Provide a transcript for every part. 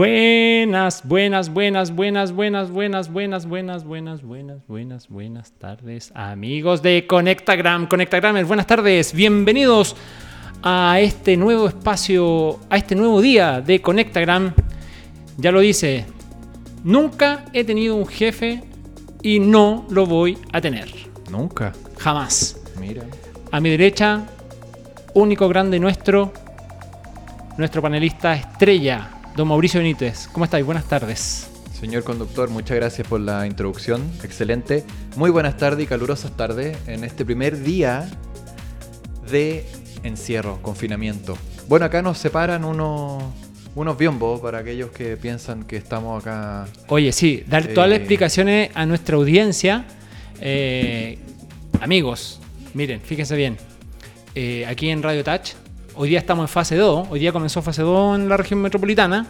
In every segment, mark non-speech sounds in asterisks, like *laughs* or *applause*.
Buenas, buenas, buenas, buenas, buenas, buenas, buenas, buenas, buenas, buenas, buenas, buenas tardes, amigos de Conectagram, Conectagramers, buenas tardes, bienvenidos a este nuevo espacio, a este nuevo día de Conectagram. Ya lo dice, nunca he tenido un jefe y no lo voy a tener. Nunca. Jamás. Mira. A mi derecha, único grande nuestro, nuestro panelista estrella, don Mauricio Benítez. ¿Cómo estáis? Buenas tardes. Señor conductor, muchas gracias por la introducción. Excelente. Muy buenas tardes y calurosas tardes en este primer día de encierro, confinamiento. Bueno, acá nos separan unos, unos biombos para aquellos que piensan que estamos acá. Oye, sí, dar todas las Eh. explicaciones a nuestra audiencia. Eh, amigos, miren, fíjense bien. Eh, aquí en Radio Touch, hoy día estamos en fase 2. Hoy día comenzó fase 2 en la región metropolitana.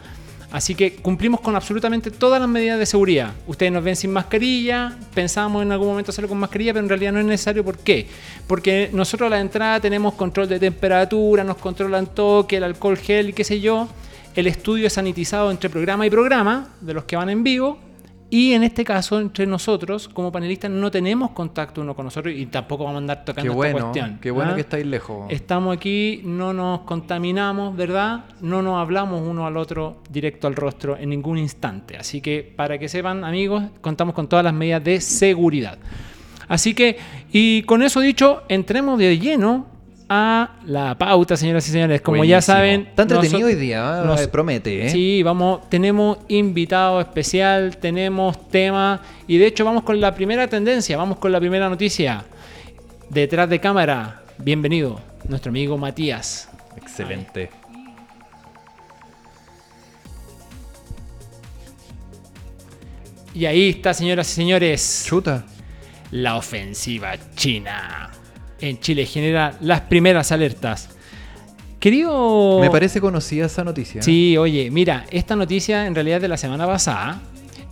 Así que cumplimos con absolutamente todas las medidas de seguridad. Ustedes nos ven sin mascarilla, pensábamos en algún momento hacerlo con mascarilla, pero en realidad no es necesario. ¿Por qué? Porque nosotros a la entrada tenemos control de temperatura, nos controlan toque, el alcohol gel y qué sé yo. El estudio es sanitizado entre programa y programa, de los que van en vivo. Y en este caso, entre nosotros, como panelistas, no tenemos contacto uno con nosotros y tampoco vamos a andar tocando Qué esta cuestión. qué bueno ¿ah? que estáis lejos. Estamos aquí, no nos contaminamos, ¿verdad? No nos hablamos uno al otro directo al rostro en ningún instante. Así que para que sepan, amigos, contamos con todas las medidas de seguridad. Así que, y con eso dicho, entremos de lleno a la pauta, señoras y señores. Como ya saben, Está entretenido hoy día, ¿eh? nos- promete, ¿eh? Sí, vamos, tenemos invitado especial, tenemos tema y de hecho vamos con la primera tendencia, vamos con la primera noticia. Detrás de cámara, bienvenido, nuestro amigo Matías. Excelente. Y ahí está, señoras y señores, Chuta. la ofensiva china. En Chile genera las primeras alertas. Querido... Me parece conocida esa noticia. Sí, oye, mira, esta noticia en realidad es de la semana pasada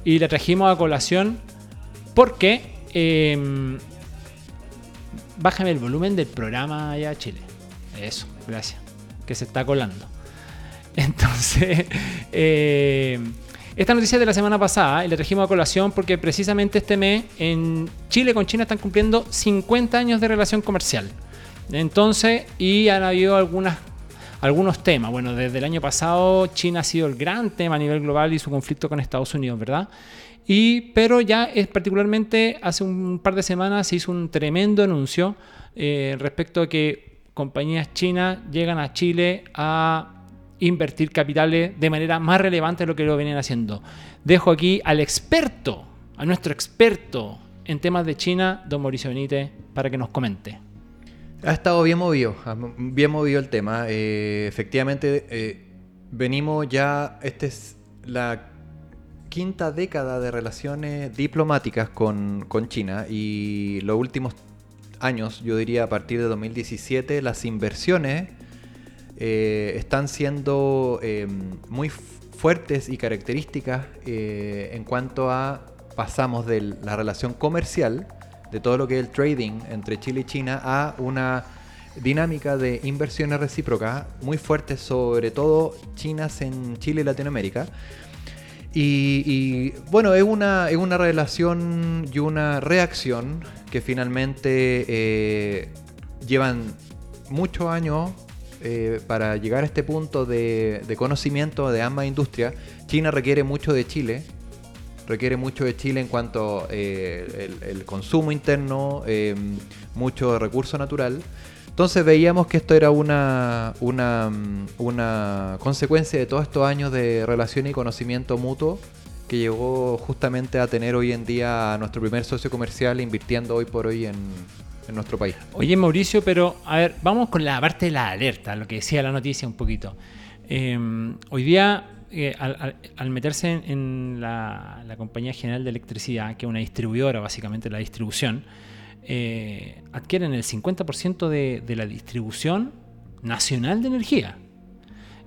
y la trajimos a colación porque... eh, bájame el volumen del programa allá Chile. Eso, gracias. Que se está colando. *laughs* Entonces, eh, esta noticia de la semana pasada y la trajimos a colación porque precisamente este mes en Chile con China están cumpliendo 50 años de relación comercial. Entonces, y han habido algunas, algunos temas. Bueno, desde el año pasado China ha sido el gran tema a nivel global y su conflicto con Estados Unidos, ¿verdad? Y, pero ya es particularmente hace un par de semanas se hizo un tremendo anuncio eh, respecto a que compañías chinas llegan a Chile a invertir capitales de manera más relevante de lo que lo venían haciendo. Dejo aquí al experto, a nuestro experto en temas de China, don Mauricio Benítez, para que nos comente. Ha estado bien movido, bien movido el tema. Eh, efectivamente, eh, venimos ya, esta es la quinta década de relaciones diplomáticas con China y los últimos años, yo diría a partir de 2017, las inversiones eh, están siendo eh, muy fu- fuertes y características eh, en cuanto a pasamos de la relación comercial, de todo lo que es el trading entre Chile y China, a una dinámica de inversiones recíprocas muy fuertes, sobre todo chinas en Chile y Latinoamérica. Y, bueno, es una, es una relación y una reacción que finalmente llevan muchos años eh, para llegar a este punto de, conocimiento de ambas industrias. China requiere mucho de Chile, requiere mucho de Chile en cuanto eh, el, consumo interno, eh, mucho recurso natural. Entonces veíamos que esto era una, una consecuencia de todos estos años de relación y conocimiento mutuo que llegó justamente a tener hoy en día a nuestro primer socio comercial invirtiendo hoy por hoy en, en nuestro país. Oye, Mauricio, pero a ver, vamos con la parte de la alerta, lo que decía la noticia un poquito. Eh, hoy día, eh, al, al- al meterse en, en la, la Compañía General de Electricidad, que es una distribuidora, básicamente la distribución, eh, adquieren el 50% de, de la distribución nacional de energía.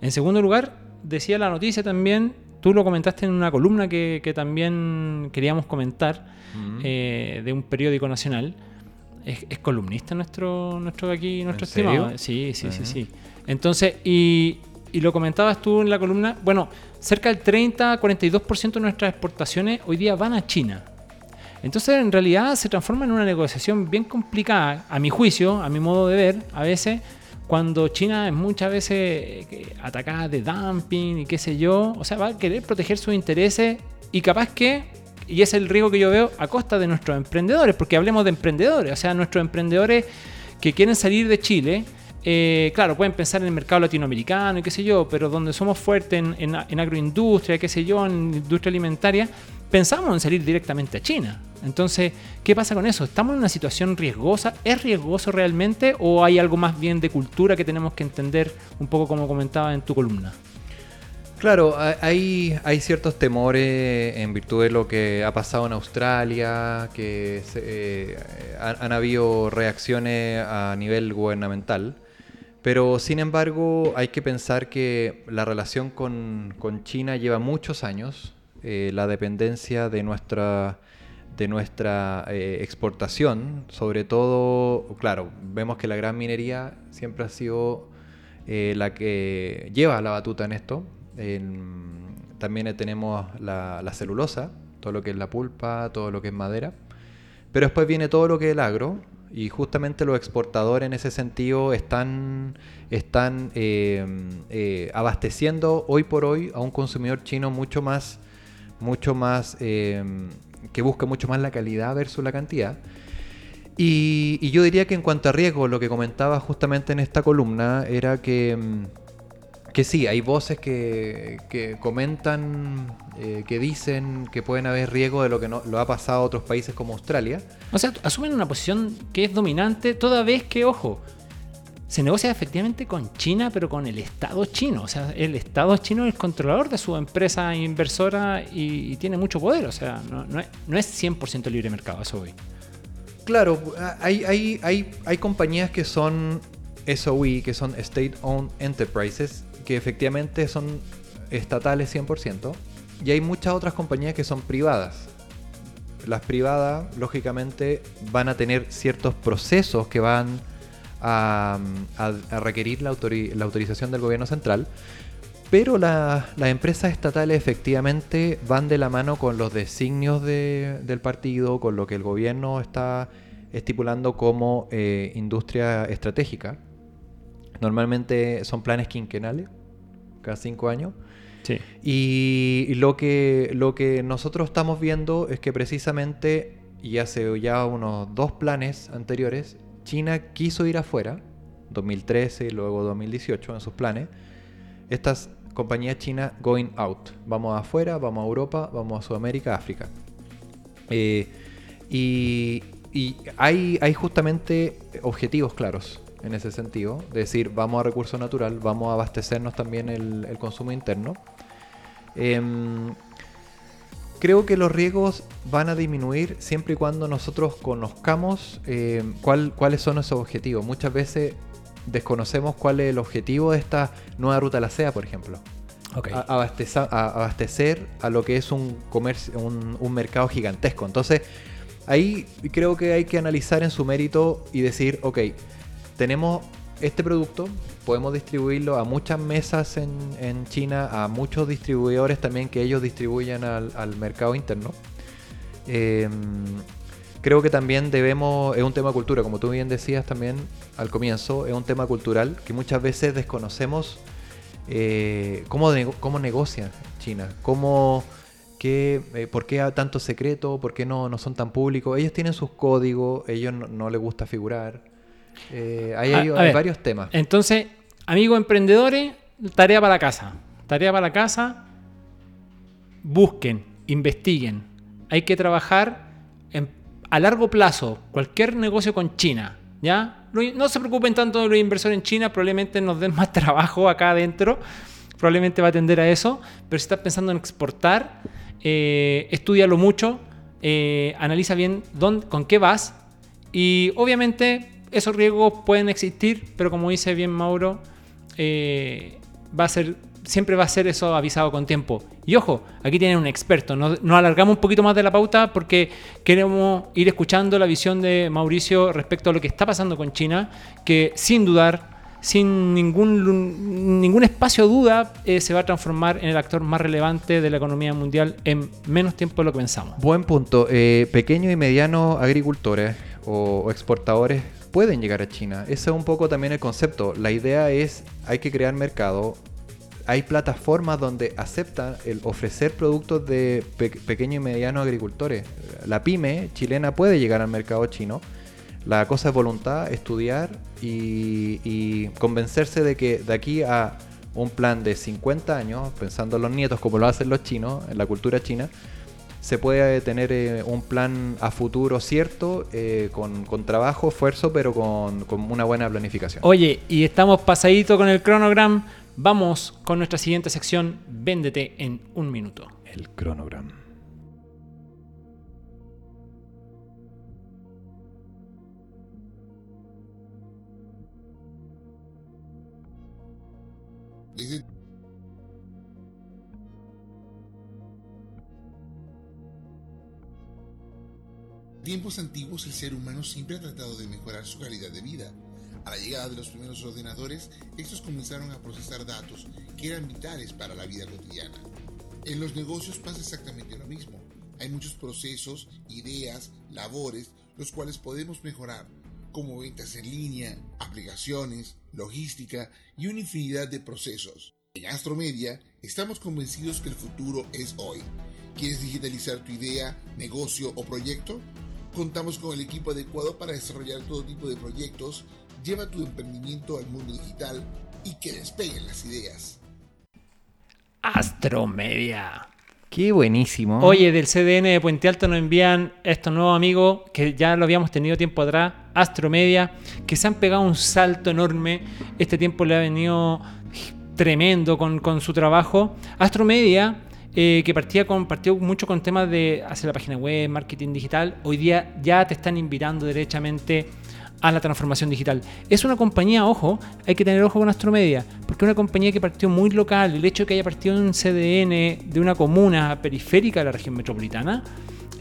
En segundo lugar, decía la noticia también, tú lo comentaste en una columna que, que también queríamos comentar, eh, de un periódico nacional. Es, es columnista nuestro, nuestro aquí, nuestro estimado. Sí, sí, sí, Ajá. sí. Entonces, y y lo comentabas tú en la columna, bueno, cerca del 30-42% de nuestras exportaciones hoy día van a China. Entonces, en realidad se transforma en una negociación bien complicada, a mi juicio, a mi modo de ver, a veces, cuando China es muchas veces eh, atacada de dumping y qué sé yo, o sea, va a querer proteger sus intereses y capaz que, y es el riesgo que yo veo, a costa de nuestros emprendedores, porque hablemos de emprendedores, o sea, nuestros emprendedores que quieren salir de Chile, eh, claro, pueden pensar en el mercado latinoamericano y qué sé yo, pero donde somos fuertes en, en, agroindustria, qué sé yo, en industria alimentaria, pensamos en salir directamente a China. Entonces, ¿qué pasa con eso? ¿Estamos en una situación riesgosa? ¿Es riesgoso realmente o hay algo más bien de cultura que tenemos que entender un poco como comentaba en tu columna? Claro, hay, ciertos temores en virtud de lo que ha pasado en Australia, que eh, han, habido reacciones a nivel gubernamental, pero sin embargo hay que pensar que la relación con, China lleva muchos años, eh, la dependencia de nuestra eh, exportación, sobre todo, claro, vemos que la gran minería siempre ha sido la que lleva la batuta en esto. También tenemos la, celulosa, todo lo que es la pulpa, todo lo que es madera. Pero después viene todo lo que es el agro, y justamente los exportadores en ese sentido están, están eh, abasteciendo hoy por hoy a un consumidor chino mucho más, mucho más que busca mucho más la calidad versus la cantidad. Y, yo diría que en cuanto a riesgo, lo que comentaba justamente en esta columna era que, mm, que sí, hay voces que, que comentan, eh, que dicen que pueden haber riesgo de lo que no, lo ha pasado a otros países como Australia. O sea, asumen una posición que es dominante toda vez que, ojo, se negocia efectivamente con China, pero con el Estado chino. O sea, el Estado chino es el controlador de su empresa inversora y, tiene mucho poder. O sea, no, no, es, no es 100% libre mercado, eso hoy. Claro, hay, hay, hay, hay compañías que son SOE, que son State Owned Enterprises, que efectivamente son estatales 100%, y hay muchas otras compañías que son privadas. Las privadas, lógicamente, van a tener ciertos procesos que van a, requerir la, autorización del gobierno central, pero las empresas estatales efectivamente van de la mano con los designios del partido, con lo que el gobierno está estipulando como eh, industria estratégica. Normalmente son planes quinquenales, cada cinco años. Y, lo, que, lo que nosotros estamos viendo es que precisamente, y hace ya unos dos planes anteriores, China quiso ir afuera, 2013 y luego 2018 en sus planes. Estas compañías chinas going out. Vamos afuera, vamos a Europa, vamos a Sudamérica, África. Eh, y, hay, hay, justamente objetivos claros en ese sentido. De decir, vamos a recurso natural, vamos a abastecernos también el, el consumo interno. Em, creo que los riesgos van a disminuir siempre y cuando nosotros conozcamos eh, cuáles son esos objetivos. Muchas veces desconocemos cuál es el objetivo de esta nueva ruta a la SEA, por ejemplo. abastecer, a, lo que es un, comercio, un, mercado gigantesco. Entonces, ahí creo que hay que analizar en su mérito y decir, ok, tenemos este producto, podemos distribuirlo a muchas mesas en, China, a muchos distribuidores también que ellos distribuyan al, mercado interno. Em, creo que también debemos, es un tema de cultura, como tú bien decías también al comienzo, es un tema cultural que muchas veces desconocemos eh, cómo, cómo negocia China, cómo, qué, eh, por qué hay tanto secreto, por qué no, no son tan públicos. Ellos tienen sus códigos, ellos no, no les gusta figurar. Eh, ahí hay, varios temas. Entonces, amigos emprendedores, tarea para la casa. Tarea para la casa, busquen, investiguen. Hay que trabajar a largo plazo cualquier negocio con China. ¿ya? No se preocupen tanto de los inversores en China, probablemente nos den más *laughs* trabajo acá adentro. Probablemente va a tender a eso. Pero si estás pensando en exportar, eh, estudialo mucho, eh, analiza bien dónde, con qué vas. Y obviamente esos riesgos pueden existir, pero como dice bien Mauro, eh, va a ser, siempre va a ser eso avisado con tiempo. Y ojo, aquí tienen un experto. Nos, alargamos un poquito más de la pauta porque queremos ir escuchando la visión de Mauricio respecto a lo que está pasando con China, que sin dudar sin ningún, ningún espacio a duda, eh, se va a transformar en el actor más relevante de la economía mundial en menos tiempo de lo que pensamos. Buen punto. Eh, pequeños y medianos agricultores o exportadores pueden llegar a China. Ese es un poco también el concepto. La idea es, hay que crear mercado. Hay plataformas donde aceptan el ofrecer productos de pe- pequeños y medianos agricultores. La pyme chilena puede llegar al mercado chino. La cosa es voluntad, estudiar y, y convencerse de que de aquí a un plan de 50 años, pensando en los nietos como lo hacen los chinos, en la cultura china, se puede tener eh, un plan a futuro cierto, eh, con, con trabajo, esfuerzo, pero con, con una buena planificación. Oye, y estamos pasadito con el cronograma. Vamos con nuestra siguiente sección, Véndete en un minuto. El cronograma. Tiempos antiguos el ser humano siempre ha tratado de mejorar su calidad de vida. A la llegada de los primeros ordenadores, estos comenzaron a procesar datos que eran vitales para la vida cotidiana. En los negocios pasa exactamente lo mismo. Hay muchos procesos, ideas, labores, los cuales podemos mejorar, como ventas en línea, aplicaciones, logística y una infinidad de procesos. En Astromedia estamos convencidos que el futuro es hoy. ¿Quieres digitalizar tu idea, negocio o proyecto? Contamos con el equipo adecuado para desarrollar todo tipo de proyectos. Lleva tu emprendimiento al mundo digital y que despeguen las ideas. Astromedia. Qué buenísimo. Oye, del CDN de Puente Alto nos envían estos nuevos amigos que ya lo habíamos tenido tiempo atrás, Astromedia, que se han pegado un salto enorme. Este tiempo le ha venido tremendo con, con su trabajo. Astromedia, eh, que partía con, partió mucho con temas de hacer la página web, marketing digital, hoy día ya te están invitando derechamente a la transformación digital. Es una compañía, ojo, hay que tener ojo con Astromedia, porque es una compañía que partió muy local. El hecho de que haya partido en un CDN de una comuna periférica de la región metropolitana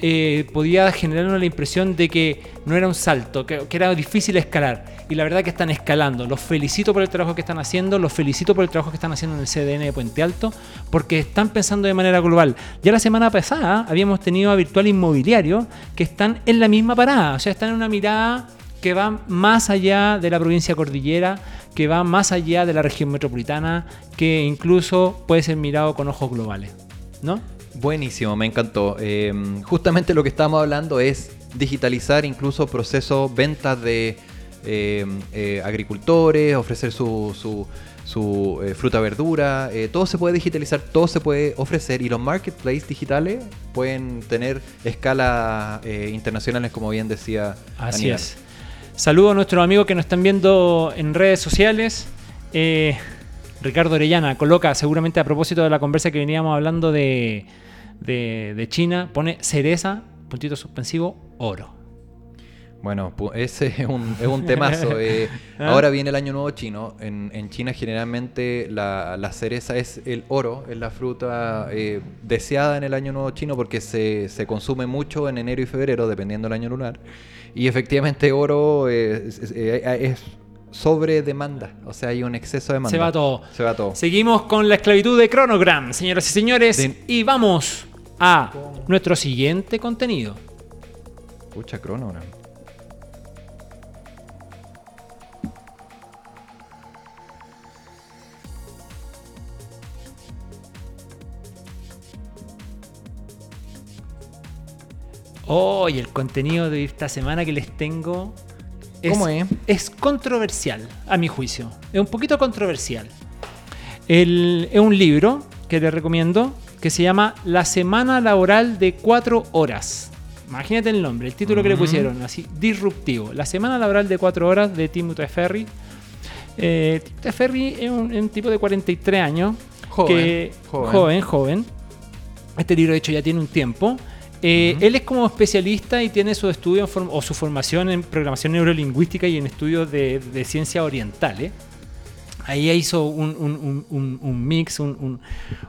eh, podía generarnos la impresión de que no era un salto, que, que era difícil escalar. Y la verdad que están escalando. Los felicito por el trabajo que están haciendo, los felicito por el trabajo que están haciendo en el CDN de Puente Alto, porque están pensando de manera global. Ya la semana pasada habíamos tenido a Virtual Inmobiliario que están en la misma parada, o sea, están en una mirada que va más allá de la provincia cordillera, que va más allá de la región metropolitana, que incluso puede ser mirado con ojos globales. ¿No? Buenísimo, me encantó. Eh, justamente lo que estamos hablando es digitalizar incluso procesos, ventas de eh, eh, agricultores, ofrecer su, su, su, eh, fruta, verdura, todo se puede digitalizar, todo se puede ofrecer y los marketplaces digitales pueden tener escalas internacionales, como bien decía. Así Aníbal. es. Saludo a nuestros amigos que nos están viendo en redes sociales. Eh, Ricardo Orellana coloca, seguramente a propósito de la conversa que veníamos hablando de, de, de China, pone cereza, puntito suspensivo, oro. Bueno, ese es un, es un temazo. *laughs* eh. ¿Ah? Ahora viene el año nuevo chino. En, en China generalmente la, la cereza es el oro, es la fruta eh, deseada en el año nuevo chino porque se, se consume mucho en enero y febrero, dependiendo del año lunar. Y efectivamente oro eh, es, es- es sobre demanda, o sea, hay un exceso de demanda. Se va todo. Se va todo. Seguimos con la esclavitud de Chronogram, señoras y señores, y vamos a nuestro siguiente contenido. Pucha cronograma. Hoy el contenido de esta semana que les tengo es, ¿Cómo es? es controversial, a mi juicio. Es un poquito controversial. El- es un libro que les recomiendo que se llama La Semana Laboral de Cuatro Horas. Imagínate el nombre, el título que le pusieron, así, disruptivo. La Semana Laboral de Cuatro Horas de Timothy Ferry. Eh, Timothy Ferry es un, tipo de 43 años. Joven, que- joven. joven, joven. Este libro, de hecho, ya tiene un tiempo. Eh, Ujú. Él es como especialista y tiene su estudio o su formación en programación neurolingüística y en estudios de, de ciencias orientales. Ahí hizo un, un- un- un- mix, un,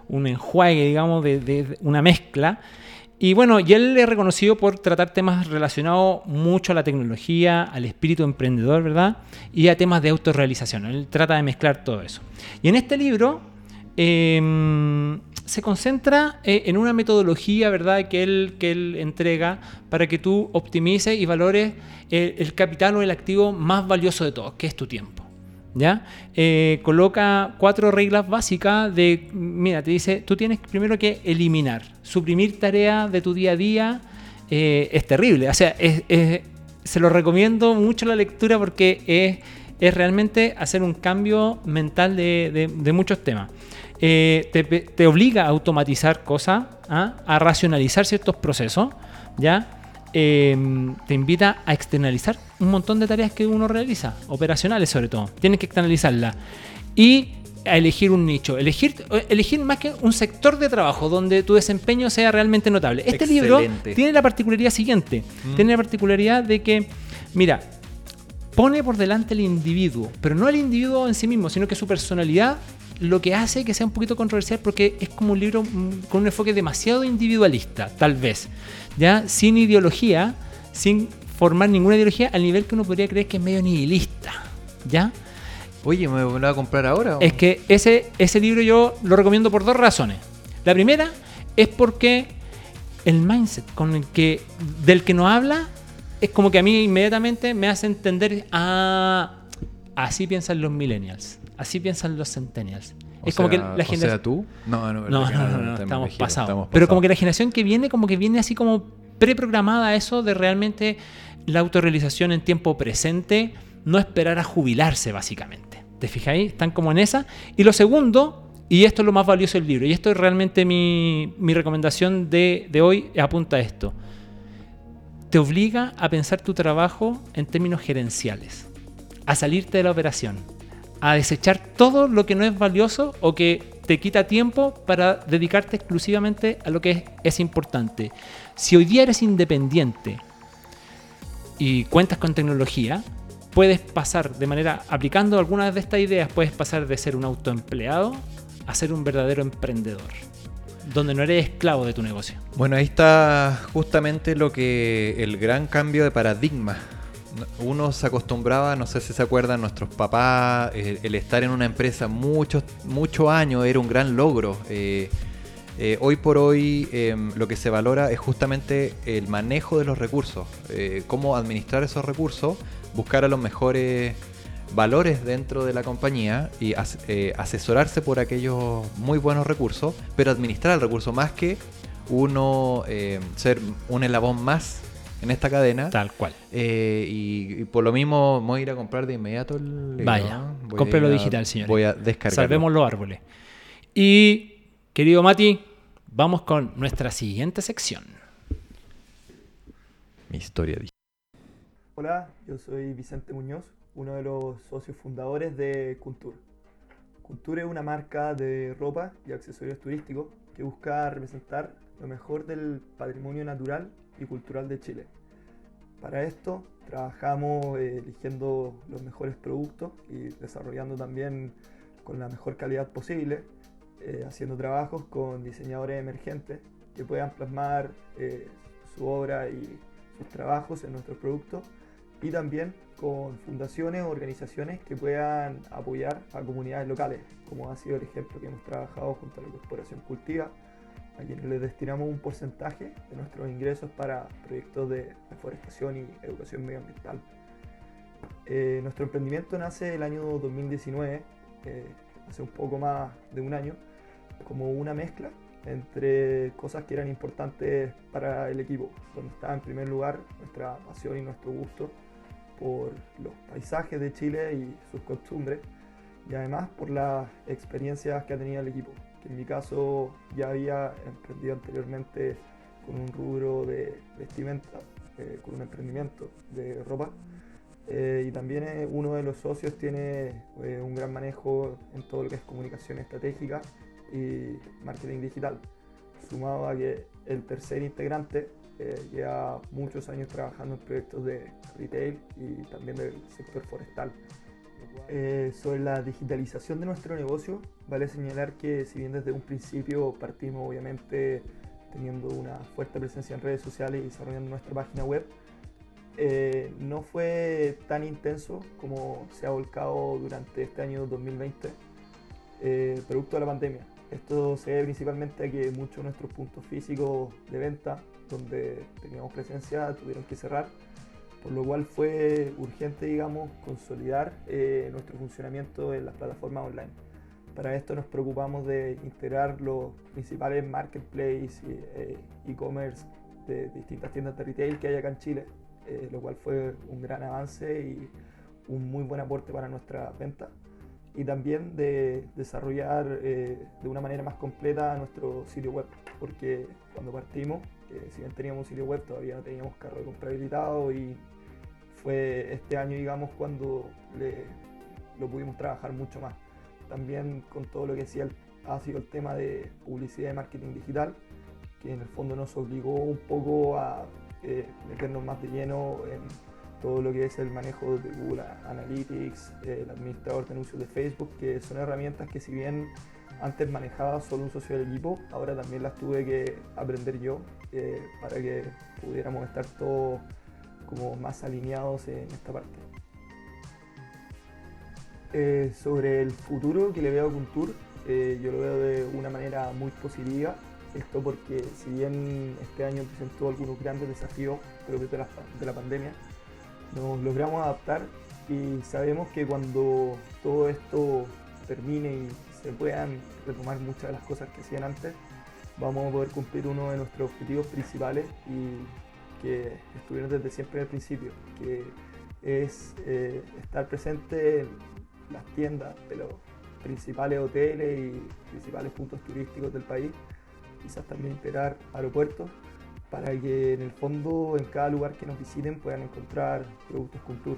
enjuague, digamos, de, de- de una mezcla. Y bueno, y él es reconocido por tratar temas relacionados mucho a la tecnología, al espíritu emprendedor, ¿verdad? Y a temas de autorrealización. Él trata de mezclar todo eso. Y en este libro em, se concentra eh, en una metodología, ¿verdad?, que él, que él entrega para que tú optimices y valores el, capital o el activo más valioso de todos, que es tu tiempo. ¿Ya? Eh, coloca cuatro reglas básicas de, mira, te dice, tú tienes primero que eliminar, suprimir tareas de tu día a día, eh, es terrible, o sea, se lo recomiendo mucho la lectura porque es, es realmente hacer un cambio mental de, de- de muchos temas. Eh, te, te obliga a automatizar cosas, ¿ah? a racionalizar ciertos procesos, ¿ya? eh, te invita a externalizar un montón de tareas que uno realiza, operacionales sobre todo. Tienes que externalizarlas. Y a elegir un nicho, elegir, elegir más que un sector de trabajo donde tu desempeño sea realmente notable. Este libro tiene la particularidad siguiente, tiene la particularidad de que, mira, pone por delante el individuo, pero no el individuo en sí mismo, sino que su personalidad lo que hace que sea un poquito controversial porque es como un libro mm, con un enfoque demasiado individualista, tal vez, ya sin ideología, sin formar ninguna ideología al nivel que uno podría creer que es medio nihilista, ¿ya? Oye, ¿me lo voy a comprar ahora? Es que ese, ese libro yo lo recomiendo por dos razones. La primera es porque el mindset con el que, del que nos habla es como que a mí inmediatamente me hace entender, ah, así piensan los millennials, así piensan los centennials. O es como que sea- la o sea, generación... tú? No, no, No, no, que no, no, estamos pasados. Pero como que la generación que viene, como que viene así como preprogramada a eso de realmente la autorrealización en tiempo presente, no esperar a jubilarse, básicamente. ¿Te fijáis? Están como en esa. Y lo segundo, y esto es lo más valioso del libro, y esto es realmente mi, mi recomendación de, de hoy, apunta a esto. Te obliga a pensar tu trabajo en términos gerenciales, a salirte de la operación, a desechar todo lo que no es valioso o que te quita tiempo para dedicarte exclusivamente a lo que es, importante. Si hoy día eres independiente y cuentas con tecnología, puedes pasar de manera, aplicando algunas de estas ideas, puedes pasar de ser un autoempleado a ser un verdadero emprendedor, donde no eres esclavo de tu negocio. Bueno, ahí está justamente lo que el gran cambio de paradigma. Uno se acostumbraba, no sé si se acuerdan, nuestros papás, el, el estar en una empresa muchos muchos años era un gran logro. Eh, eh, hoy por hoy eh, lo que se valora es justamente el manejo de los recursos, eh, cómo administrar esos recursos, buscar a los mejores valores dentro de la compañía y as- eh, asesorarse por aquellos muy buenos recursos, pero administrar el recurso más que uno eh, ser un eslabón más en esta cadena. Tal cual. Eh, y, y por lo mismo voy a ir a comprar de inmediato el libro, Vaya, ¿no? Voy a cómprelo digital, señores. Voy a descargarlo. Salvemos los árboles. Y, querido Mati, vamos con nuestra siguiente sección. Mi historia digital. Hola, yo soy Vicente Muñoz, uno de los socios fundadores de Kuntur. Kuntur es una marca de ropa y accesorios turísticos que busca representar lo mejor del patrimonio natural y cultural de Chile. Para esto trabajamos eh, eligiendo los mejores productos y desarrollando también con la mejor calidad posible, eh, haciendo trabajos con diseñadores emergentes que puedan plasmar eh, su obra y sus trabajos en nuestros productos y también con fundaciones o organizaciones que puedan apoyar a comunidades locales, como ha sido el ejemplo que hemos trabajado junto a la Corporación Cultiva, a quienes les destinamos un porcentaje de nuestros ingresos para proyectos de reforestación y educación medioambiental. Eh, nuestro emprendimiento nace el año 2019, eh, hace un poco más de un año, como una mezcla entre cosas que eran importantes para el equipo, donde estaba en primer lugar nuestra pasión y nuestro gusto por los paisajes de Chile y sus costumbres, y además por las experiencias que ha tenido el equipo, que en mi caso ya había emprendido anteriormente con un rubro de vestimenta, eh, con un emprendimiento de ropa, eh, y también eh, uno de los socios tiene un gran manejo en todo lo que es comunicación estratégica y marketing digital, sumado a que el tercer integrante lleva muchos años trabajando en proyectos de retail y también del sector forestal. Eh, sobre la digitalización de nuestro negocio, vale señalar que si bien desde un principio partimos obviamente teniendo una fuerte presencia en redes sociales y desarrollando nuestra página web, eh, no fue tan intenso como se ha volcado durante este año 2020, eh, producto de la pandemia. Esto se debe principalmente a que muchos de nuestros puntos físicos de venta, donde teníamos presencia, tuvieron que cerrar, por lo cual fue urgente, digamos, consolidar eh, nuestro funcionamiento en las plataformas online. Para esto nos preocupamos de integrar los principales marketplaces y e-commerce de distintas tiendas de retail que hay acá en Chile, eh, lo cual fue un gran avance y un muy buen aporte para nuestra venta. Y también de desarrollar eh, de una manera más completa nuestro sitio web, porque cuando partimos, eh, si bien teníamos un sitio web, todavía no teníamos carro de compra habilitado y fue este año, digamos, cuando lo pudimos trabajar mucho más. También con todo lo que sí ha sido el tema de publicidad y marketing digital, que en el fondo nos obligó un poco a eh, meternos más de lleno en todo lo que es el manejo de Google Analytics, el administrador de anuncios de Facebook, que son herramientas que si bien antes manejaba solo un socio del equipo, ahora también las tuve que aprender yo eh, para que pudiéramos estar todos como más alineados en esta parte. Eh, sobre el futuro que le veo a Kuntur, yo lo veo de una manera muy positiva esto porque si bien este año presentó algunos grandes desafíos propios de la, de la pandemia, nos logramos adaptar y sabemos que cuando todo esto termine y se puedan retomar muchas de las cosas que hacían antes, vamos a poder cumplir uno de nuestros objetivos principales y que estuvieron desde siempre al principio, que es eh, estar presente en las tiendas de los principales hoteles y principales puntos turísticos del país quizás también integrar aeropuertos para que en el fondo en cada lugar que nos visiten puedan encontrar productos Kuntur.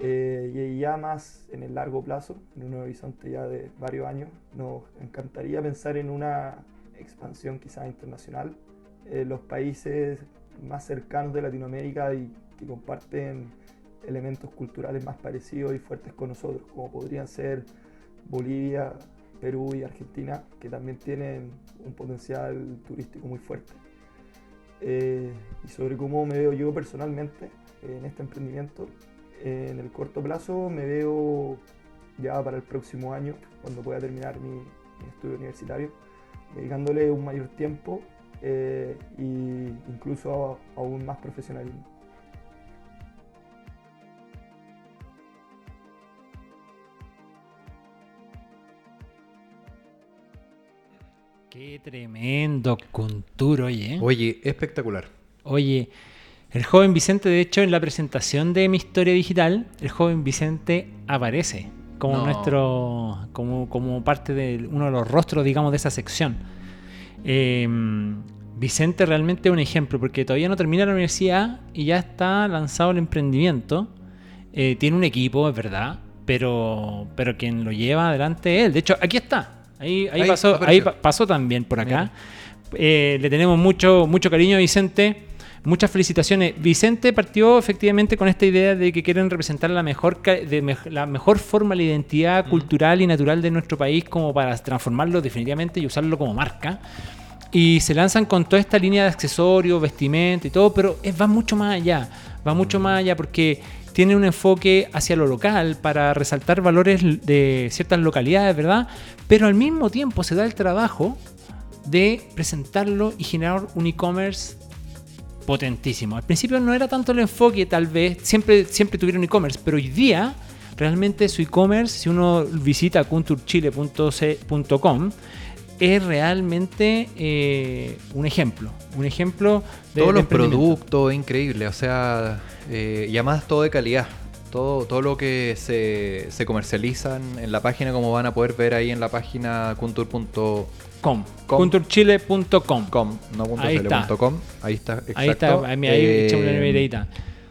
Eh, y ya más en el largo plazo, en un horizonte ya de varios años, nos encantaría pensar en una expansión quizás internacional. Eh, los países más cercanos de Latinoamérica y que comparten elementos culturales más parecidos y fuertes con nosotros, como podrían ser Bolivia, Perú y Argentina, que también tienen un potencial turístico muy fuerte. Eh, y sobre cómo me veo yo personalmente en este emprendimiento, en el corto plazo me veo ya para el próximo año, cuando pueda terminar mi, estudio universitario, dedicándole un mayor tiempo e incluso aún más profesionalismo. Qué tremendo Contour, oye. ¿eh? Oye, espectacular. Oye, el joven Vicente, de hecho, en la presentación de mi historia digital, el joven Vicente aparece como nuestro, como, como parte de uno de los rostros, digamos, de esa sección. Em, Vicente realmente es un ejemplo, porque todavía no termina la universidad y ya está lanzado el emprendimiento. Eh, tiene un equipo, es verdad, pero, pero quien lo lleva adelante es él. De hecho, aquí está. Ahí, pasó, ahí pasó también por acá. Eh, le tenemos mucho, mucho cariño a Vicente. Muchas felicitaciones. Vicente partió efectivamente con esta idea de que quieren representar la mejor, de la mejor forma, la identidad mm. cultural y natural de nuestro país como para transformarlo definitivamente y usarlo como marca. Y se lanzan con toda esta línea de accesorios, vestimenta y todo, pero va mucho más allá. Va mucho más allá porque tiene un enfoque hacia lo local para resaltar valores de ciertas localidades, ¿verdad? Pero al mismo tiempo se da el trabajo de presentarlo y generar un e-commerce potentísimo. Al principio no era tanto el enfoque, tal vez, siempre, siempre tuvieron e-commerce, pero hoy día realmente su e-commerce, si uno visita culturechile.com, es realmente eh, un ejemplo. Un ejemplo de. Todos los productos, increíble. O sea, eh, y además todo de calidad. Todo, todo lo que se, se comercializa en, la página, como van a poder ver ahí en la página kuntur.com. Kunturchile.com. Com, no ahí, está. ahí está. Exacto. Ahí está. Ahí, ahí eh,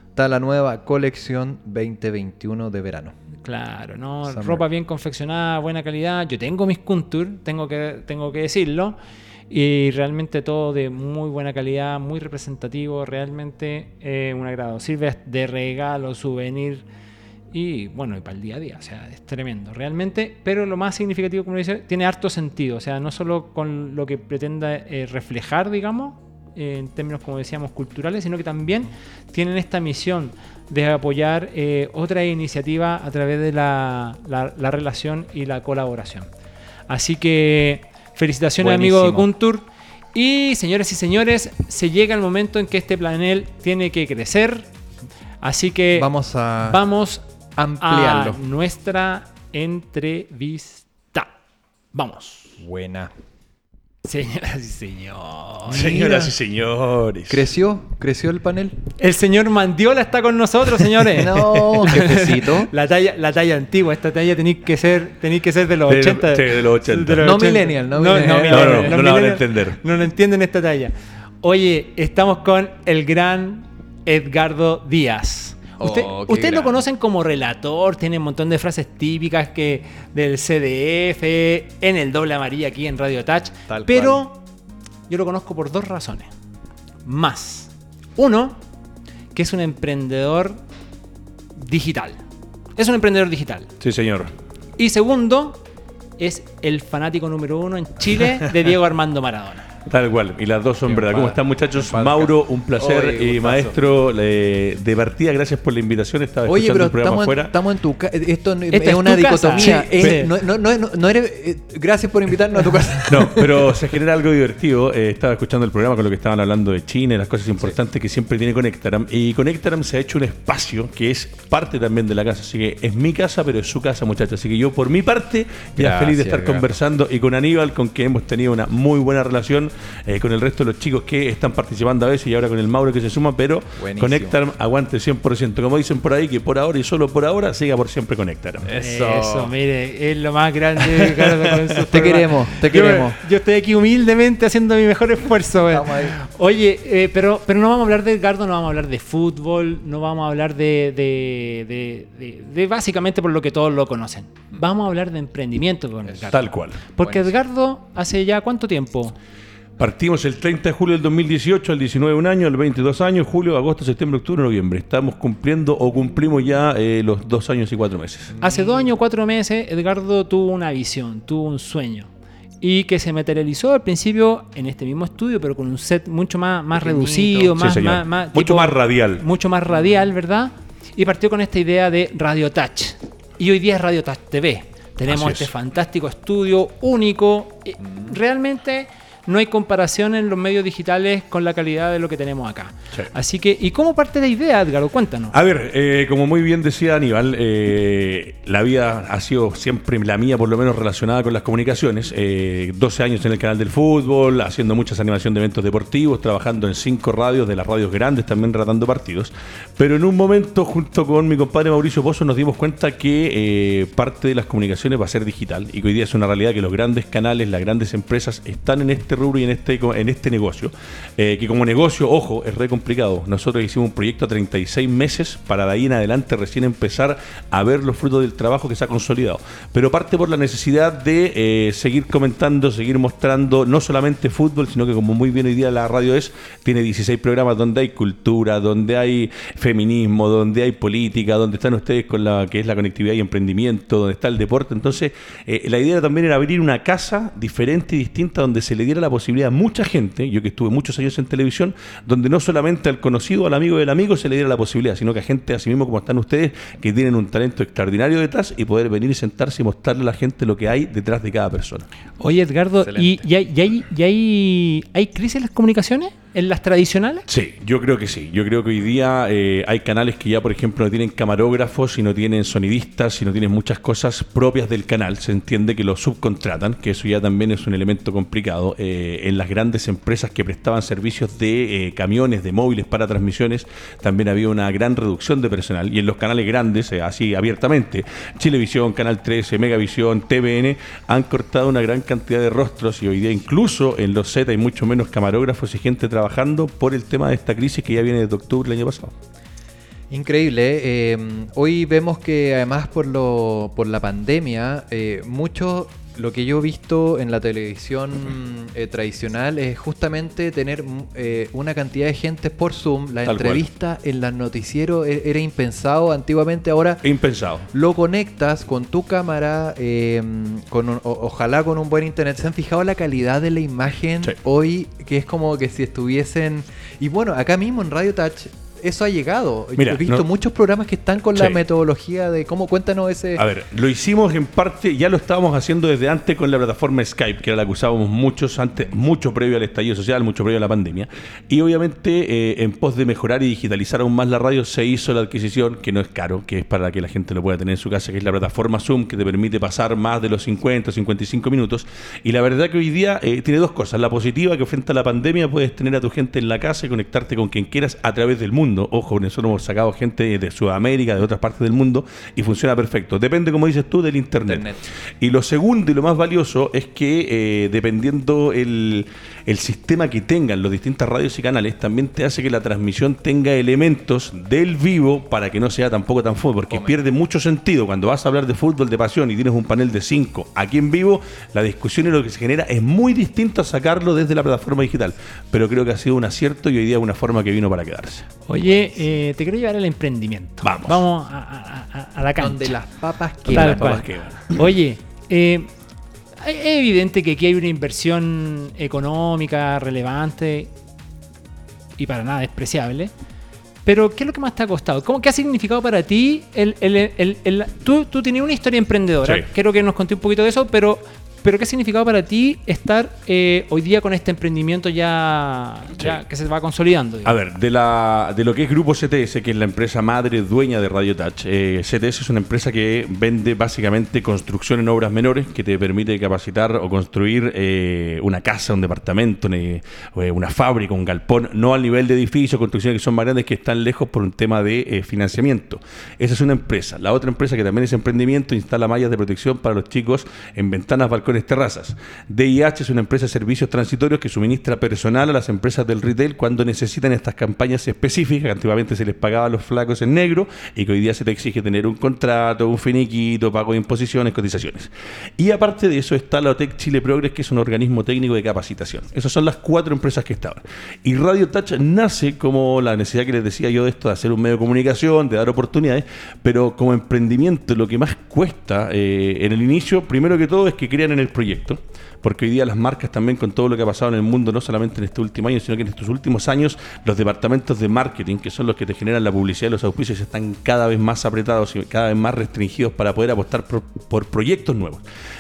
Está la nueva colección 2021 de verano. Claro, ¿no? Ropa bien confeccionada, buena calidad. Yo tengo mis Kuntur, tengo que, tengo que decirlo. Y realmente todo de muy buena calidad, muy representativo, realmente eh, un agrado. Sirve de regalo, souvenir y bueno, y para el día a día, o sea, es tremendo, realmente, pero lo más significativo, como dice, tiene harto sentido, o sea, no solo con lo que pretenda eh, reflejar, digamos, en términos, como decíamos, culturales, sino que también tienen esta misión de apoyar eh, otra iniciativa a través de la, la- la relación y la colaboración. Así que felicitaciones amigos de. Kuntur. Y señores y señores, se llega el momento en que este planel tiene que crecer. Así que Vamos a vamos ampliarlo. a nuestra entrevista. Vamos. Buena. Señoras y señores. Señoras y señores. ¿Creció? ¿Creció el panel? El señor Mandiola está con nosotros, señores. *laughs* No, jefecito. *laughs* La talla, la talla antigua, esta talla tenéis que ser, tenéis que ser de los De- 80. sí, de los 80. No millennial, no millennial. No, no, no, no la van a entender. No lo entienden esta talla. Oye, estamos con el gran Edgardo Díaz. Usted- Oh, lo conocen como relator, tiene un montón de frases típicas que del CDF, en el doble amarilla aquí en Radio Touch. Tal pero yo lo conozco por dos razones. Más. Uno, que es un emprendedor digital. Es un emprendedor digital. Sí, señor. Y segundo, es el fanático número uno en Chile de *laughs* Diego Armando Maradona. Tal cual. Y las dos son verdad. ¿Cómo están, muchachos? Mauro, un placer. Oye, y gustazo. maestro, eh, de partida, gracias por la invitación. Estaba Oye, escuchando pero el programa estamos en, afuera. estamos en tu casa. Esto no- Esta es es una dicotomía. Sí, Es-. No, no- no- no- no eres, eh, gracias por invitarnos a tu casa. No, pero se genera algo divertido. Eh, estaba escuchando el programa con lo que estaban hablando de China, y las cosas importantes que siempre tiene Conectaram. Y Conectaram se ha hecho un espacio que es parte también de la casa. Así que es mi casa, pero es su casa, muchachos. Así que yo, por mi parte, ya Gracias, feliz de estar conversando y con Aníbal, con quien hemos tenido una muy buena relación, eh, con el resto de los chicos que están participando a veces y ahora con el Mauro que se suma. Pero. Conectaram aguante 100%. Como dicen por ahí, que por ahora y solo por ahora, siga por siempre Conectaram. Eso. mire, es lo más grande. Ricardo, *laughs* con sus Te queremos, te queremos. Yo, estoy aquí humildemente haciendo mi mejor esfuerzo. Oye, eh, pero, pero no vamos a hablar de Edgardo, no vamos a hablar de fútbol, no vamos a hablar de, de, de- de- de básicamente por lo que todos lo conocen. Vamos a hablar de emprendimiento con Edgardo. Tal cual. Porque Buenísimo. Edgardo hace ya cuánto tiempo. Partimos el 30 de julio del 2018, al 19 un año, el 22 años, julio, agosto, septiembre, octubre, noviembre. Estamos cumpliendo o cumplimos ya eh, los dos años y cuatro meses. Hace dos años, cuatro meses, Edgardo tuvo una visión, tuvo un sueño. Y que se materializó al principio en este mismo estudio, pero con un set mucho más, más reducido, Sí, más, señor. más, más- Mucho más radial. Mucho más radial, ¿verdad? Y partió con esta idea de Radio Touch. Y hoy día es Radio Touch TV. Tenemos Así este es. fantástico estudio único. Eh, Realmente no hay comparación en los medios digitales con la calidad de lo que tenemos acá. Sí. Así que, ¿y cómo parte la idea, Edgardo? Cuéntanos. A ver, eh, como muy bien decía Aníbal, eh, la vida ha sido siempre la mía, por lo menos relacionada con las comunicaciones. Eh, 12 años en el canal del fútbol, haciendo muchas animaciones de eventos deportivos, trabajando en cinco radios, de las radios grandes, también tratando partidos. Pero en un momento, junto con mi compadre Mauricio Pozo, nos dimos cuenta que eh, parte de las comunicaciones va a ser digital y que hoy día es una realidad que los grandes canales, las grandes empresas están en este rubro en este, en este negocio. Eh, que como negocio, ojo, es re complicado. Nosotros hicimos un proyecto a 36 meses para de ahí en adelante recién empezar a ver los frutos del trabajo que se ha consolidado. Pero parte por la necesidad de eh, seguir comentando, seguir mostrando no solamente fútbol, sino que como muy bien hoy día la radio es, tiene 16 programas donde hay cultura, donde hay feminismo, donde hay política, donde están ustedes con la que es la conectividad y emprendimiento, donde está el deporte. Entonces, eh, la idea también era abrir una casa diferente y distinta donde se le diera la posibilidad a mucha gente, yo que estuve muchos años en televisión, donde no solamente al conocido, al amigo del amigo se le diera la posibilidad, sino que a gente así mismo como están ustedes, que tienen un talento extraordinario detrás y poder venir y sentarse y mostrarle a la gente lo que hay detrás de cada persona. Oye, Edgardo, ¿y, hay, y hay- y hay- hay crisis en las comunicaciones? ¿En las tradicionales? Sí, yo creo que sí. Yo creo que hoy día eh, hay canales que ya, por ejemplo, no tienen camarógrafos y no tienen sonidistas y no tienen muchas cosas propias del canal. Se entiende que lo subcontratan, que eso ya también es un elemento complicado. Eh, en las grandes empresas que prestaban servicios de eh, camiones, de móviles para transmisiones, también había una gran reducción de personal. Y en los canales grandes, así abiertamente, Chilevisión, Canal 13, Megavisión, TVN, han cortado una gran cantidad de rostros y hoy día incluso en los set hay mucho menos camarógrafos y gente trabajando por el tema de esta crisis que ya viene desde octubre del año pasado. Increíble. eh, hoy vemos que además por, lo, por la pandemia, eh, muchos lo que yo he visto en la televisión eh, tradicional es justamente tener mm, eh, una cantidad de gente por Zoom. La Tal entrevista en los noticieros e- era impensado antiguamente. Ahora Impensado. lo conectas con tu cámara, eh, con un- o- ojalá con un buen internet. ¿Se han fijado la calidad de la imagen Sí. hoy? Que es como que si estuviesen... Y bueno, acá mismo en Radio Touch eso ha llegado. Mira, He visto no- muchos programas que están con la metodología de cómo cuéntanos ese... A ver, lo hicimos en parte, ya lo estábamos haciendo desde antes con la plataforma Skype, que era la que usábamos muchos antes, mucho previo al estallido social, mucho previo a la pandemia. Y obviamente, eh, en pos de mejorar y digitalizar aún más la radio, se hizo la adquisición, que no es caro, que es para que la gente lo pueda tener en su casa, que es la plataforma Zoom, que te permite pasar más de los 50, 55 minutos. Y la verdad que hoy día eh, tiene dos cosas. La positiva, que frente a la pandemia puedes tener a tu gente en la casa y conectarte con quien quieras a través del mundo. Ojo, nosotros hemos sacado gente de Sudamérica, de otras partes del mundo, y funciona perfecto. Depende, como dices tú, del internet. Internet. Y lo segundo y lo más valioso es que eh, dependiendo el, el sistema que tengan los distintas radios y canales, también te hace que la transmisión tenga elementos del vivo para que no sea tampoco tan fútbol, porque pierde mucho sentido cuando vas a hablar de fútbol de pasión y tienes un panel de 5 aquí en vivo, la discusión y lo que se genera es muy distinto a sacarlo desde la plataforma digital. Pero creo que ha sido un acierto y hoy día una forma que vino para quedarse. Oye, eh, te quiero llevar al emprendimiento. Vamos. Vamos a, a- a- a la cancha. Donde las papas Tal quedan. las papas. Oye, eh, es evidente que aquí hay una inversión económica relevante y para nada despreciable. Pero, ¿qué es lo que más te ha costado? ¿Cómo, ¿Qué ha significado para ti? El, el- el- el- tú, tú tenías una historia emprendedora. Sí. Quiero que nos conté un poquito de eso, pero, pero ¿qué ha significado para ti estar eh, hoy día con este emprendimiento ya, que se va consolidando? A ver, de, la, de lo que es Grupo CTS, que es la empresa madre dueña de Radio Touch, eh, CTS es una empresa que vende básicamente construcción en obras menores, que te permite capacitar o construir eh, una casa, un departamento, una, una fábrica, un galpón, no al nivel de edificios, construcciones que son más grandes, que están lejos por un tema de financiamiento. Esa es una empresa. La otra empresa que también es emprendimiento instala mallas de protección para los chicos en ventanas, balcones, terrazas. DIH es una empresa de servicios transitorios que suministra personal a las empresas del retail cuando necesitan estas campañas específicas, antiguamente se les pagaba a los flacos en negro y que hoy día se te exige tener un contrato, un finiquito, pago de imposiciones, cotizaciones. Y aparte de eso está la OTEC Chile Progress, que es un organismo técnico de capacitación. Esas son las cuatro empresas que estaban. Y Radio Touch nace como la necesidad que les decía yo de esto, de hacer un medio de comunicación, de dar oportunidades, pero como emprendimiento lo que más cuesta eh, en el inicio, primero que todo, es que crean en el proyecto. Porque hoy día las marcas también con todo lo que ha pasado en el mundo, no solamente en este último año, sino que en estos últimos años, los departamentos de marketing, que son los que te generan la publicidad y los auspicios, están cada vez más apretados y cada vez más restringidos para poder apostar por, proyectos nuevos.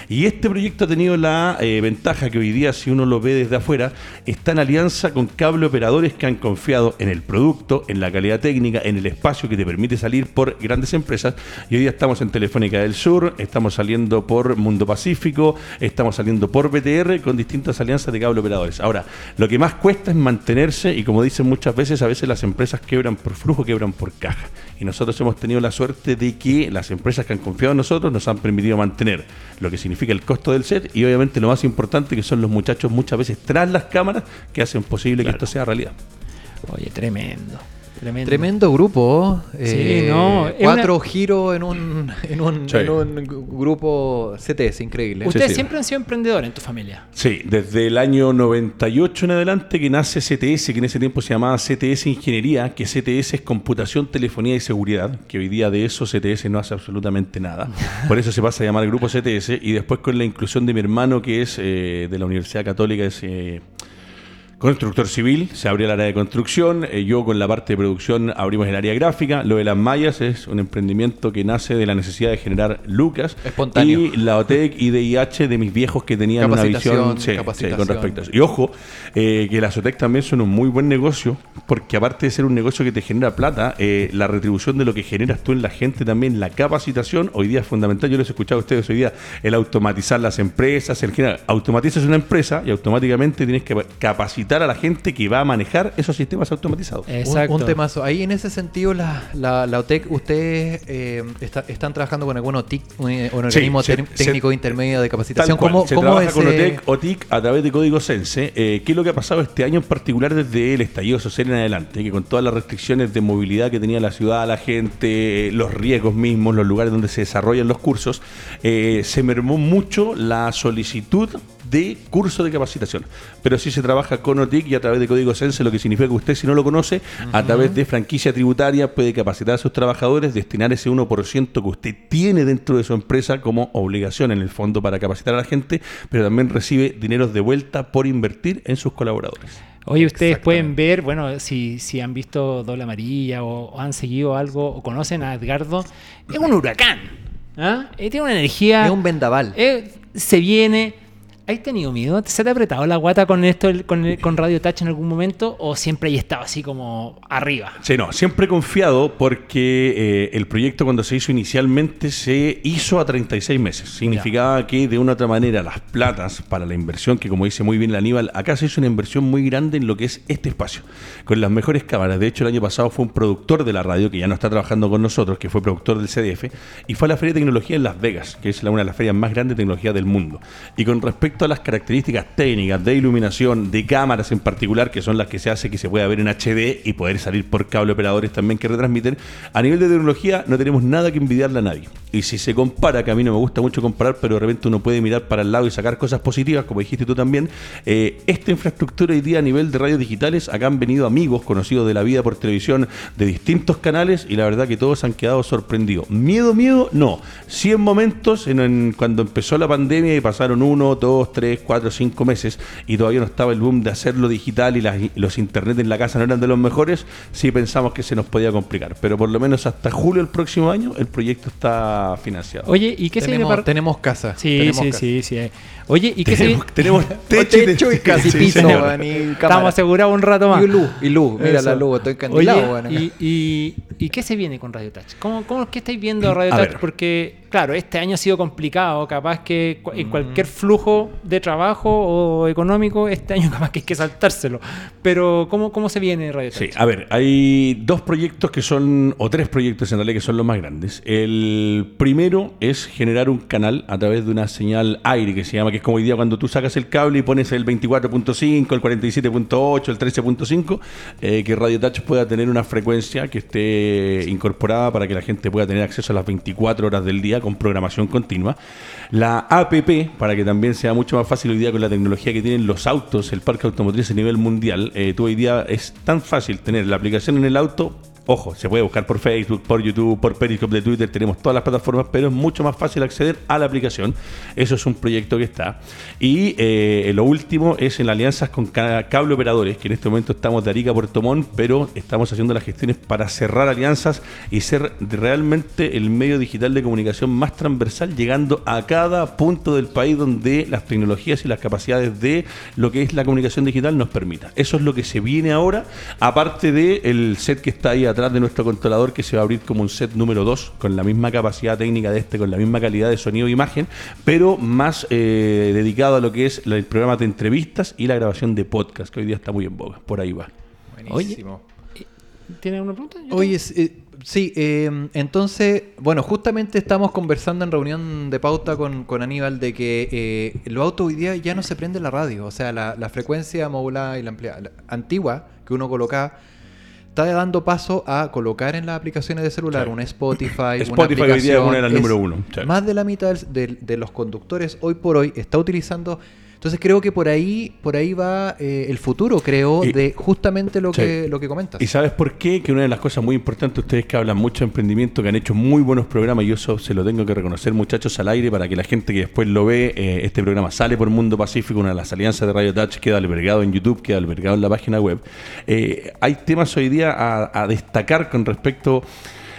Y este proyecto ha tenido la eh, ventaja que hoy día, si uno lo ve desde afuera, está en alianza con cable operadores que han confiado en el producto, en la calidad técnica, en el espacio que te permite salir por grandes empresas. Y hoy día estamos en Telefónica del Sur, estamos saliendo por Mundo Pacífico, estamos saliendo por BTR con distintas alianzas de cable operadores. Ahora, lo que más cuesta es mantenerse y como dicen muchas veces, a veces las empresas quebran por flujo, quebran por caja. Y nosotros hemos tenido la suerte de que las empresas que han confiado en nosotros nos han permitido mantener lo que significa el costo del set y obviamente lo más importante que son los muchachos muchas veces tras las cámaras que hacen posible que esto sea realidad. Oye, tremendo. Tremendo. Tremendo grupo. eh, Sí, no, es Cuatro giros en un, en, un, Sí. en un grupo CTS, increíble. Ustedes sí. siempre han sido emprendedores en tu familia. Sí, desde el año 98 en adelante que nace CTS, que en ese tiempo se llamaba CTS Ingeniería, que CTS es Computación, Telefonía y Seguridad, que hoy día de eso CTS no hace absolutamente nada. *laughs* Por eso se pasa a llamar grupo CTS y después con la inclusión de mi hermano que es eh, de la Universidad Católica, es... eh, Constructor civil, se abrió el área de construcción, eh, yo con la parte de producción abrimos el área gráfica, lo de las mallas es un emprendimiento que nace de la necesidad de generar lucas Espontáneo. y la OTEC y DIH de mis viejos que tenían una visión sí, sí, con respecto a eso. Y ojo, eh, que las OTEC también son un muy buen negocio, porque aparte de ser un negocio que te genera plata, eh, la retribución de lo que generas tú en la gente también, la capacitación, hoy día es fundamental. Yo les he escuchado a ustedes hoy día, el automatizar las empresas, el general. Automatizas una empresa y automáticamente tienes que capacitar capacitar a la gente que va a manejar esos sistemas automatizados. Exacto. Un, un temazo. Ahí en ese sentido, la, la, la OTEC, ¿ustedes eh, está- están trabajando con algún OTIC, un, un organismo se- tec- se- técnico intermedio de capacitación? ¿Cómo, se cómo trabaja es, con eh, OTEC, OTIC a través de código Sense. Eh, ¿Qué es lo que ha pasado este año en particular desde el estallido social en adelante? Que con todas las restricciones de movilidad que tenía la ciudad, la gente, eh, los riesgos mismos, los lugares donde se desarrollan los cursos, eh, se mermó mucho la solicitud de curso de capacitación. Pero sí se trabaja con Y a través de código Sense, lo que significa que usted, si no lo conoce, a través de franquicia tributaria puede capacitar a sus trabajadores, destinar ese 1% que usted tiene dentro de su empresa como obligación en el fondo para capacitar a la gente, pero también recibe dineros de vuelta por invertir en sus colaboradores. Oye, ustedes pueden ver, bueno, si, si han visto Doble Amarilla o, o han seguido algo o conocen a Edgardo, es un huracán. ¿ah? Eh, Tiene una energía. Es un vendaval. eh, se viene. ¿Has tenido miedo? ¿Se te ha apretado la guata con esto, con, el- con Radio Touch en algún momento? ¿O siempre hay estado así como arriba? Sí, no, siempre he confiado porque eh, el proyecto cuando se hizo inicialmente se hizo a 36 meses. Significaba que de una u otra manera las platas para la inversión, que como dice muy bien la Aníbal, acá se hizo una inversión muy grande en lo que es este espacio, con las mejores cámaras. De hecho, el año pasado fue un productor de la radio que ya no está trabajando con nosotros, que fue productor del CDF, y fue a la Feria de Tecnología en Las Vegas, que es una de las ferias más grandes de tecnología del mundo. Y con respecto a las características técnicas de iluminación, de cámaras en particular, que son las que se hace que se pueda ver en HD y poder salir por cable operadores también que retransmiten, a nivel de tecnología no tenemos nada que envidiarle a nadie. Y si se compara, que a mí no me gusta mucho comparar, pero de repente uno puede mirar para el lado y sacar cosas positivas, como dijiste tú también, eh, esta infraestructura hoy día a nivel de radios digitales, acá han venido amigos conocidos de la vida por televisión de distintos canales y la verdad que todos han quedado sorprendidos. Miedo, miedo, no. Sí en momentos, en, en- cuando empezó la pandemia y pasaron uno, dos, tres, cuatro, cinco meses y todavía no estaba el boom de hacerlo digital y, las- y los internet en la casa no eran de los mejores, sí pensamos que se nos podía complicar. Pero por lo menos hasta julio del próximo año el proyecto está financiado. Oye, ¿y qué se viene tenemos, para.? tenemos casa. Sí, tenemos sí, casa. sí, sí. eh. Oye, ¿y qué se viene? tenemos, tenemos *laughs* Techo y casi Sí, piso, y. Estamos asegurados un rato más. Y luz, y luz. Mira Eso. la luz, estoy encandilado, Oye, y, y, ¿y qué se viene con Radio Touch? ¿Cómo, cómo, ¿Qué estáis viendo Radio A Touch? ver. Porque, claro, este año ha sido complicado. Capaz que cu- Mm. en cualquier flujo de trabajo o económico, este año *laughs* capaz que hay que saltárselo. Pero, ¿cómo, cómo se viene Radio Touch? Sí, a ver, hay dos proyectos que son, o tres proyectos en realidad que son los más grandes. El primero es generar un canal a través de una señal aire que se llama, es como hoy día cuando tú sacas el cable y pones el 24.5, el 47.8, el 13.5, eh, que Radio Touch pueda tener una frecuencia que esté incorporada para que la gente pueda tener acceso a las 24 horas del día con programación continua. La APP, para que también sea mucho más fácil hoy día con la tecnología que tienen los autos, el parque automotriz a nivel mundial, eh, tú hoy día es tan fácil tener la aplicación en el auto. Ojo, se puede buscar por Facebook, por YouTube, por Periscope de Twitter, tenemos todas las plataformas, pero es mucho más fácil acceder a la aplicación. Eso es un proyecto que está. Y eh, lo último es en alianzas con ca- cable operadores, que en este momento estamos de Arica a Puerto Montt, pero estamos haciendo las gestiones para cerrar alianzas y ser realmente el medio digital de comunicación más transversal, llegando a cada punto del país donde las tecnologías y las capacidades de lo que es la comunicación digital nos permitan. Eso es lo que se viene ahora, aparte del set que está ahí atrás de nuestro controlador, que se va a abrir como un set número 2, con la misma capacidad técnica de este, con la misma calidad de sonido e imagen, pero más eh, dedicado a lo que es el programa de entrevistas y la grabación de podcast, que hoy día está muy en boga. Por ahí va. Buenísimo. ¿Tienes una pregunta? Yo Oye, s- eh, sí, eh, entonces, bueno, justamente estamos conversando en reunión de pauta con, con Aníbal de que eh, los autos hoy día ya no se prende la radio, o sea, la, la frecuencia modulada y la ampliada la antigua que uno colocaba está dando paso a colocar en las aplicaciones de celular Sí. un Spotify, *laughs* una Spotify hoy día es una de las número uno, sí. Más de la mitad del- de, los conductores hoy por hoy está utilizando. Entonces creo que por ahí, por ahí va eh, el futuro, creo, Y- de justamente lo Sí. que lo que comentas. ¿Y sabes por qué? Que una de las cosas muy importantes, ustedes que hablan mucho de emprendimiento, que han hecho muy buenos programas, y eso se lo tengo que reconocer, muchachos, al aire, para que la gente que después lo ve, eh, este programa sale por Mundo Pacífico, una de las alianzas de Radio Touch, queda albergado en YouTube, queda albergado en la página web. Eh, hay temas hoy día a, a destacar con respecto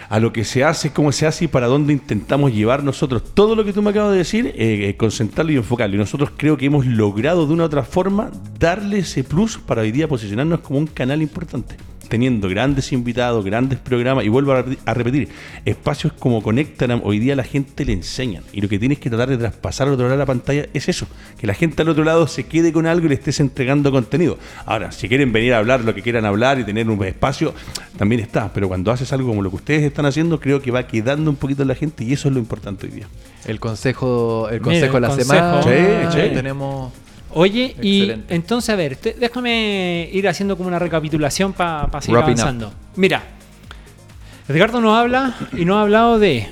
a lo que se hace, cómo se hace y para dónde intentamos llevar nosotros todo lo que tú me acabas de decir, eh, eh, concentrarlo y enfocarlo. Y nosotros creo que hemos logrado de una u otra forma darle ese plus para hoy día posicionarnos como un canal importante. Teniendo grandes invitados, grandes programas, y vuelvo a, re- a repetir, espacios como Conectan, hoy día la gente le enseñan, y lo que tienes que tratar de traspasar al otro lado de la pantalla es eso, que la gente al otro lado se quede con algo y le estés entregando contenido. Ahora, si quieren venir a hablar lo que quieran hablar y tener un espacio, también está, pero cuando haces algo como lo que ustedes están haciendo, creo que va quedando un poquito en la gente, y eso es lo importante hoy día. El consejo, el Mira, consejo de la consejo. semana. Sí, sí. Tenemos. Oye, y entonces, a ver, te- déjame ir haciendo como una recapitulación para seguir Wrapping up. avanzando. Mira, Edgardo nos habla y nos ha hablado de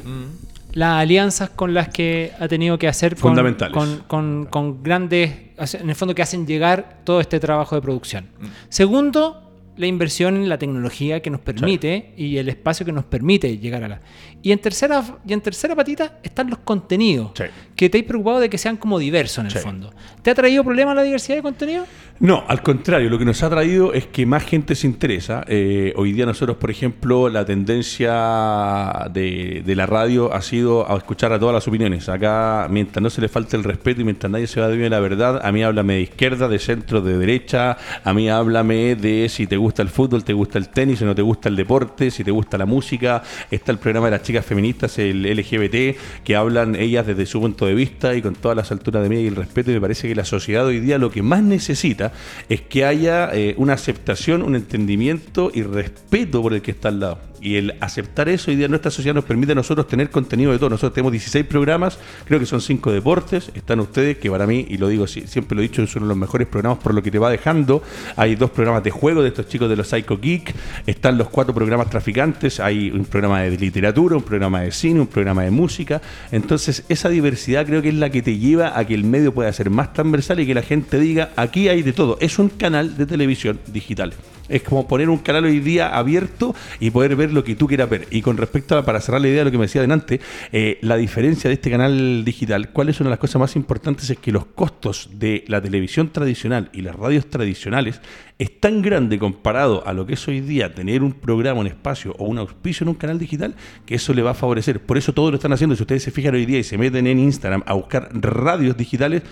las alianzas con las que ha tenido que hacer con, Fundamentales. con, con- con grandes, en el fondo que hacen llegar todo este trabajo de producción. Mm. Segundo, la inversión en la tecnología que nos permite y el espacio que nos permite llegar a la. Y en tercera, y en tercera patita están los contenidos, Sí. Que te has preocupado de que sean como diversos en el Sí. fondo. ¿Te ha traído problemas la diversidad de contenido? No, al contrario, lo que nos ha traído es que más gente se interesa. Eh, hoy día nosotros, por ejemplo, la tendencia de, de la radio ha sido a escuchar a todas las opiniones. Acá, mientras no se le falte el respeto y mientras nadie se va de la verdad, a mí háblame de izquierda, de centro, de derecha, a mí háblame de si te gusta el fútbol, te gusta el tenis, si no te gusta el deporte, si te gusta la música. Está el programa de las chicas feministas, el LGBT, que hablan ellas desde su punto de vista y con todas las alturas de media y el respeto. Y me parece que la sociedad hoy día lo que más necesita es que haya eh, una aceptación, un entendimiento y respeto por el que está al lado. Y el aceptar eso hoy día en nuestra sociedad nos permite a nosotros tener contenido de todo. Nosotros tenemos 16 programas, creo que son 5 deportes. Están ustedes, que para mí, y lo digo si- siempre lo he dicho, son los mejores programas por lo que te va dejando. Hay dos programas de juego de estos chicos de los Psycho Geek. Están los cuatro programas traficantes. Hay un programa de literatura, un programa de cine, un programa de música. Entonces, esa diversidad creo que es la que te lleva a que el medio pueda ser más transversal y que la gente diga, aquí hay de todo. Es un canal de televisión digital. Es como poner un canal hoy día abierto y poder ver lo que tú quieras ver. Y con respecto a, para cerrar la idea de lo que me decía adelante, eh, la diferencia de este canal digital, cuál es una de las cosas más importantes, es que los costos de la televisión tradicional y las radios tradicionales es tan grande comparado a lo que es hoy día tener un programa, un espacio o un auspicio en un canal digital, que eso le va a favorecer. Por eso todos lo están haciendo. Si ustedes se fijan hoy día y se meten en Instagram a buscar radios digitales,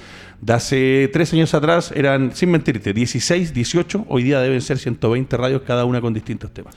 de hace tres años atrás eran, sin mentirte, 16, 18, hoy día deben ser 120 radios cada una con distintos temas.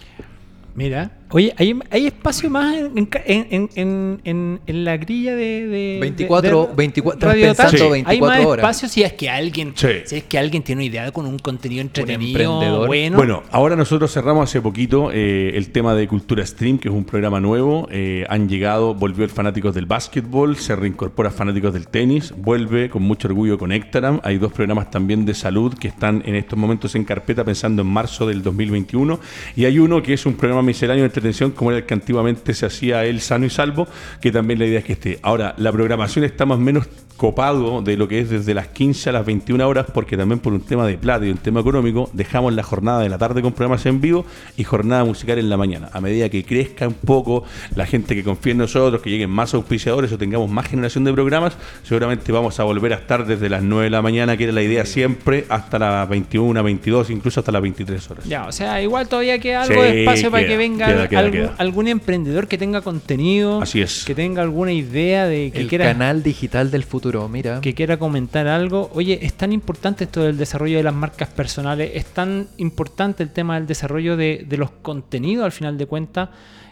Mira. Oye, ¿hay, hay espacio más en, en, en- en- en- en la grilla de, de- 24, de- 24, estás Radio pensando Touch? 24 Hay más horas. espacio si es que alguien, Sí. si es que alguien tiene una idea con un contenido entretenido, bueno. Bueno, ahora nosotros cerramos hace poquito eh, el tema de Cultura Stream, que es un programa nuevo. Eh, han llegado, volvió el Fanáticos del Básquetbol, se reincorpora Fanáticos del Tenis, vuelve con mucho orgullo con Ectaram. Hay dos programas también de salud que están en estos momentos en carpeta pensando en marzo del 2021. Y hay uno que es un programa misceláneo de entretención como era el que antiguamente se hacía el sano y salvo, que también la idea es que esté. Ahora, la programación está más o menos copado de lo que es desde las 15 a las 21 horas, porque también por un tema de plata y un tema económico, dejamos la jornada de la tarde con programas en vivo y jornada musical en la mañana. A medida que crezca un poco la gente que confía en nosotros, que lleguen más auspiciadores o tengamos más generación de programas, seguramente vamos a volver a estar desde las 9 de la mañana, que era la idea siempre, hasta las 21, 22, incluso hasta las 23 horas. Ya, o sea, igual todavía queda algo Sí, de espacio para que venga queda, queda, algún, queda. algún emprendedor que tenga contenido, Así es. que tenga alguna idea de que El quiera canal digital del futuro, mira. que quiera comentar algo. Oye, es tan importante esto del desarrollo de las marcas personales, es tan importante el tema del desarrollo de, de los contenidos al final de cuentas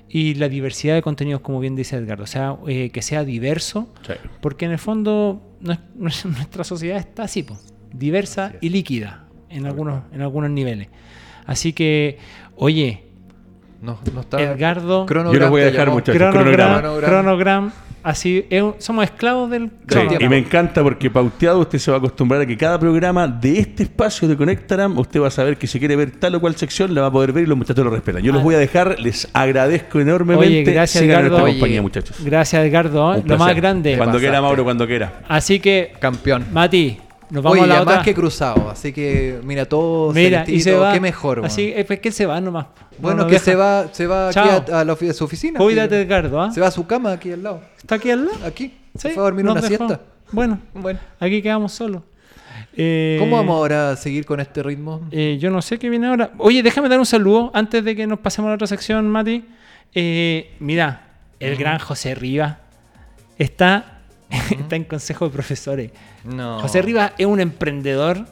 y la diversidad de contenidos, como bien dice Edgardo. O sea, eh, que sea diverso, Sí. porque en el fondo nues- nues- *laughs* nuestra sociedad está así, po, diversa y líquida en algunos, en algunos niveles. Así que, oye, No, no está. Edgardo, Yo los voy a dejar, llamó. muchachos. cronograma, cronograma. cronograma, así, es un- somos esclavos del Sí, cronograma. y me encanta porque pauteado usted se va a acostumbrar a que cada programa de este espacio de Conectaram, usted va a saber que si quiere ver tal o cual sección, la va a poder ver y los muchachos lo respetan. Yo los voy a dejar, les agradezco enormemente. Oye, gracias, Sigan en Edgardo. nuestra Oye, compañía, muchachos. Gracias, Edgardo. ¿eh? Un Lo más grande. Cuando quiera. Mauro, cuando quiera. Así que, Campeón. Mati, nos vamos Oye, a la otra. más que cruzado, así que mira, todo Mira, y se va. qué mejor. Así weón. es que se va nomás. bueno, No que deja. se va, se va aquí a, a la ofi- a su oficina. Cuídate. Edgardo. ¿ah? Se va a su cama aquí al lado. ¿Está aquí al lado? Aquí. Sí, Se fue a dormir una dejó. siesta. Bueno, Bueno. aquí quedamos solos. Eh, ¿Cómo vamos ahora a seguir con este ritmo? eh, yo no sé qué viene ahora. Oye, déjame dar un saludo antes de que nos pasemos a la otra sección, Mati. Eh, mira, el gran José Rivas está, está en consejo de profesores. No. José Rivas es un emprendedor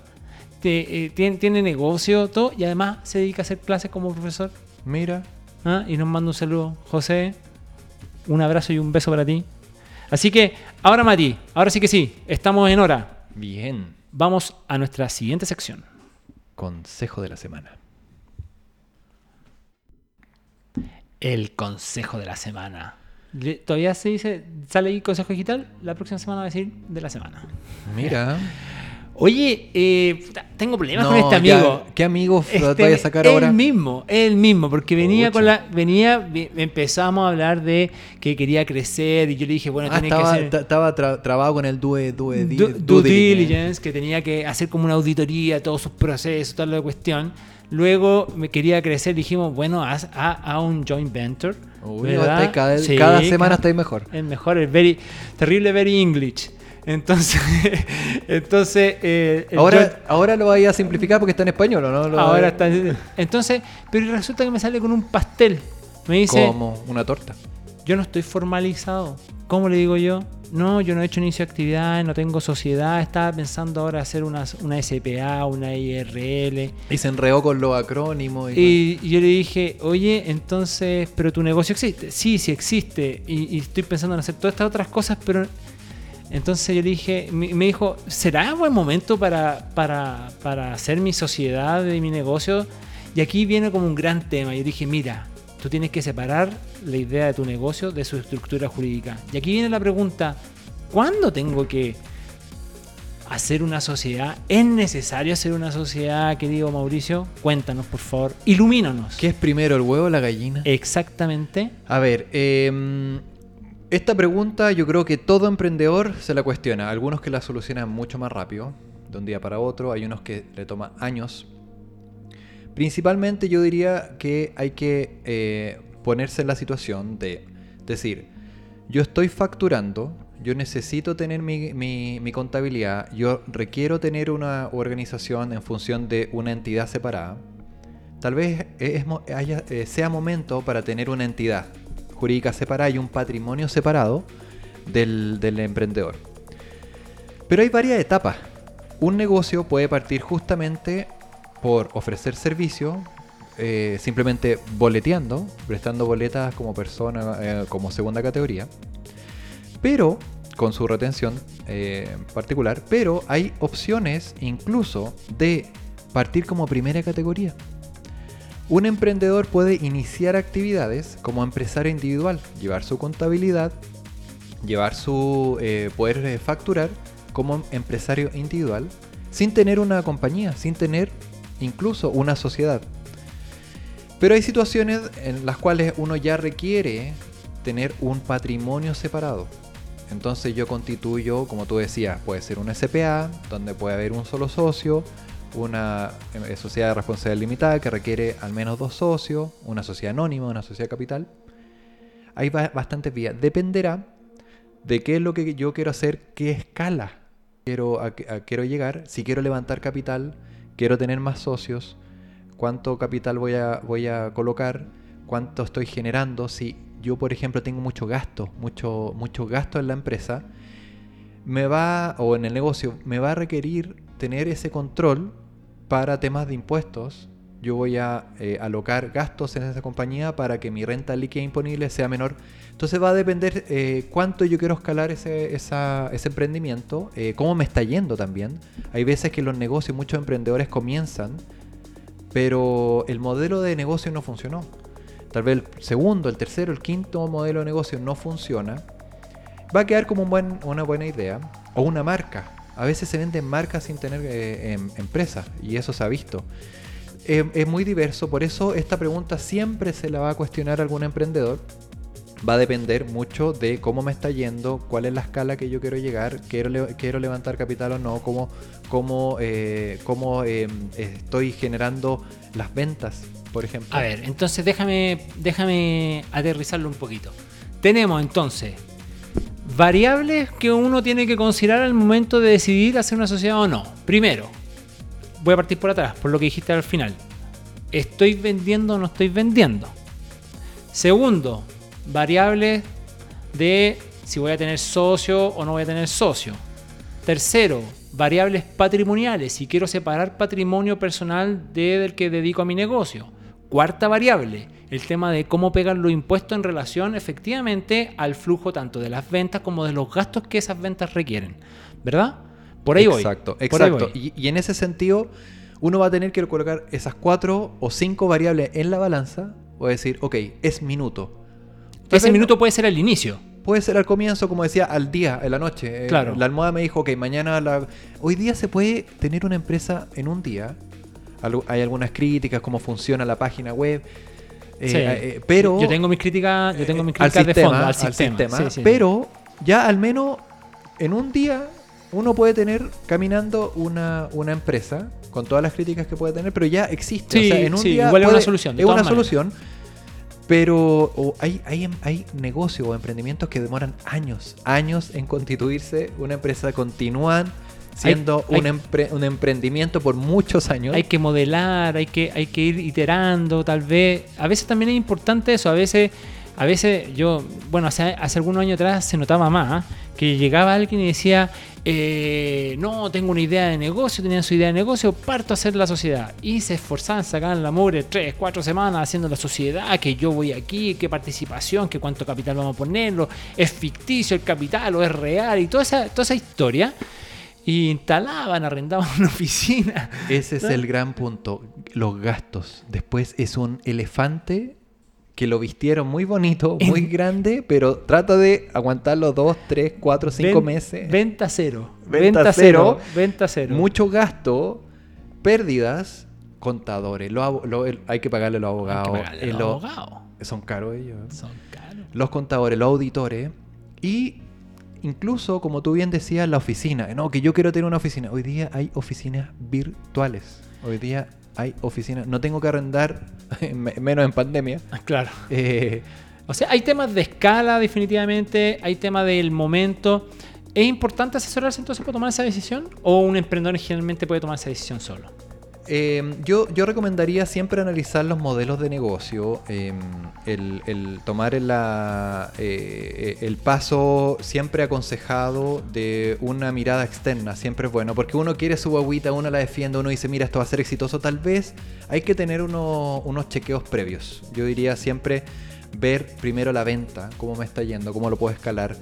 te- eh, tiene, tiene negocio, todo, y además se dedica a hacer clases como profesor. Mira, ¿ah? Y nos manda un saludo. José, un abrazo y un beso para ti. Así que, ahora Mati, ahora sí que sí, estamos en hora. bien. Vamos a nuestra siguiente sección. Consejo de la semana. El consejo de la semana. Todavía se dice, sale ahí consejo digital, la próxima semana va a decir de la semana. Mira. *laughs* Oye, eh, tengo problemas No, con este ya, amigo. ¿Qué amigo Este, vaya a sacar ahora? mismo, él mismo, porque venía con la, venía, empezamos a hablar de que quería crecer y yo le dije, bueno, Ah, tienes estaba, que estaba tra- trabado con el due, due, due due diligence. diligence, que tenía que hacer como una auditoría, todos sus procesos, toda la cuestión. Luego me quería crecer, dijimos, bueno, haz a, a un joint venture. Cada, Sí, cada semana estáis mejor. es mejor, es very, terrible, very English. Entonces, *laughs* entonces eh, el Ahora, joint- ahora lo vais a simplificar porque está en español, ¿o no? Lo- ahora está. Entonces, pero resulta que me sale con un pastel. Me dice, Como una torta. yo no estoy formalizado. ¿Cómo le digo yo? No, yo no he hecho inicio de actividades, no tengo sociedad. Estaba pensando ahora hacer una, una SPA, una IRL. Y se enredó con los acrónimos. Y, Y, yo le dije, oye, entonces, pero tu negocio existe. Sí, sí existe. Y, y estoy pensando en hacer todas estas otras cosas, pero... Entonces yo le dije, me me dijo, ¿será buen momento para, para, para hacer mi sociedad y mi negocio? Y aquí viene como un gran tema. Yo dije, mira, tú tienes que separar la idea de tu negocio de su estructura jurídica. Y aquí viene la pregunta, ¿cuándo tengo que hacer una sociedad? ¿Es necesario hacer una sociedad, querido Mauricio? Cuéntanos, por favor. Ilumínanos. ¿Qué es primero, el huevo o la gallina? Exactamente. A ver, em, esta pregunta yo creo que todo emprendedor se la cuestiona. Algunos que la solucionan mucho más rápido, de un día para otro. Hay unos que le toma años. Principalmente yo diría que hay que eh, ponerse en la situación de decir, yo estoy facturando, yo necesito tener mi, contabilidad, yo requiero tener una organización en función de una entidad separada. Tal vez haya- eh, sea momento para tener una entidad jurídica separada y un patrimonio separado del, del emprendedor. Pero hay varias etapas. Un negocio puede partir justamente por ofrecer servicio, eh, simplemente boleteando, prestando boletas como persona, eh, como segunda categoría, pero con su retención eh, particular, pero hay opciones incluso de partir como primera categoría. Un emprendedor puede iniciar actividades como empresario individual, llevar su contabilidad, llevar su poder facturar como empresario individual, sin tener una compañía, sin tener incluso una sociedad. Pero hay situaciones en las cuales uno ya requiere tener un patrimonio separado. Entonces yo constituyo, como tú decías, puede ser una SPA, donde puede haber un solo socio, una eh, sociedad de responsabilidad limitada que requiere al menos dos socios, una sociedad anónima, una sociedad capital. Hay ba- bastantes vías. Dependerá de qué es lo que yo quiero hacer, qué escala quiero, quiero llegar, si quiero levantar capital, quiero tener más socios, cuánto capital voy a, voy a colocar, cuánto estoy generando, si yo por ejemplo tengo mucho gasto, mucho, mucho gasto en la empresa, me va, o en el negocio, me va a requerir tener ese control para temas de impuestos. Yo voy a eh, alocar gastos en esa compañía para que mi renta líquida imponible sea menor. Entonces va a depender eh, cuánto yo quiero escalar ese, ese emprendimiento, eh, cómo me está yendo también. Hay veces que los negocios, muchos emprendedores comienzan, pero el modelo de negocio no funcionó. Tal vez el segundo, el tercero, el quinto modelo de negocio no funciona. Va a quedar como una buena idea. O una marca. A veces se venden marcas sin tener em- empresa. Y eso se ha visto. Es muy diverso. Por eso esta pregunta siempre se la va a cuestionar algún emprendedor. Va a depender mucho de cómo me está yendo, cuál es la escala que yo quiero llegar, quiero, quiero levantar capital o no, cómo, cómo, eh, cómo eh, estoy generando las ventas, por ejemplo. A ver, entonces déjame, déjame aterrizarlo un poquito. Tenemos entonces variables que uno tiene que considerar al momento de decidir hacer una sociedad o no. Primero, voy a partir por atrás, por lo que dijiste al final. ¿Estoy vendiendo o no estoy vendiendo? Segundo, variables de si voy a tener socio o no voy a tener socio. Tercero, variables patrimoniales y quiero separar patrimonio personal de- del que dedico a mi negocio. Cuarta variable, el tema de cómo pegan los impuestos en relación efectivamente al flujo tanto de las ventas como de los gastos que esas ventas requieren. ¿Verdad? Por ahí voy. Exacto, Por ahí exacto. voy. Y, y en ese sentido, uno va a tener que colocar esas cuatro o cinco variables en la balanza o decir, ok, es minuto. Ese minuto puede ser al inicio. Puede ser al comienzo, como decía, al día, en la noche. Eh, Claro. La almohada me dijo, ok, mañana la... Hoy día se puede tener una empresa en un día. Hay algunas críticas, cómo funciona la página web. eh, Sí. eh, pero... yo tengo mis críticas, yo tengo mis al críticas de sistema, fondo al al sistema. sí, sí. pero ya al menos en un día uno puede tener caminando una, una empresa con todas las críticas que puede tener, pero ya existe. Sí, o sea, en un sí, día igual es una solución, de Es una maneras. solución. Pero hay, hay, hay negocios o emprendimientos que demoran años, años en constituirse. Una empresa continúan siendo hay- un, empre- un emprendimiento por muchos años. Hay que modelar, hay que, hay que ir iterando, tal vez. A veces también es importante eso, a veces, a veces yo, bueno, hace, hace algunos años atrás se notaba más, ¿ah? que llegaba alguien y decía, eh, no, tengo una idea de negocio, tenían su idea de negocio, parto a hacer la sociedad. Y se esforzaban, sacaban la mugre tres, cuatro semanas haciendo la sociedad, que yo voy aquí, qué participación, que cuánto capital vamos a ponerlo, es ficticio el capital o es real, y toda esa, toda esa historia. Y instalaban, arrendaban una oficina. Ese es el gran punto, los gastos. Después es un elefante que lo vistieron muy bonito, muy grande, pero trata de aguantarlo dos, tres, cuatro, cinco Ven- meses. Venta cero. Venta Venta, cero. cero. Venta cero. Mucho gasto, pérdidas, contadores. Lo- el- hay que pagarle a los Hay que abogados. pagarle a los lo- abogados. son caros ellos. ¿eh? Son caros. Los contadores, los auditores. Y incluso, como tú bien decías, la oficina. No, que yo quiero tener una oficina. Hoy día hay oficinas virtuales. Hoy día hay oficinas. No tengo que arrendar, *laughs* me- menos en pandemia. Ah, Claro. Eh, O sea, hay temas de escala definitivamente, hay temas del momento. ¿Es importante asesorarse entonces para tomar esa decisión? ¿O un emprendedor generalmente puede tomar esa decisión solo? Eh, yo, recomendaría siempre analizar los modelos de negocio, eh, el, tomar la- eh, el paso siempre aconsejado de una mirada externa, siempre es bueno, porque uno quiere su agüita, uno la defiende, uno dice, mira, esto va a ser exitoso, tal vez hay que tener uno- unos chequeos previos. Yo diría siempre ver primero la venta, cómo me está yendo, cómo lo puedo escalar.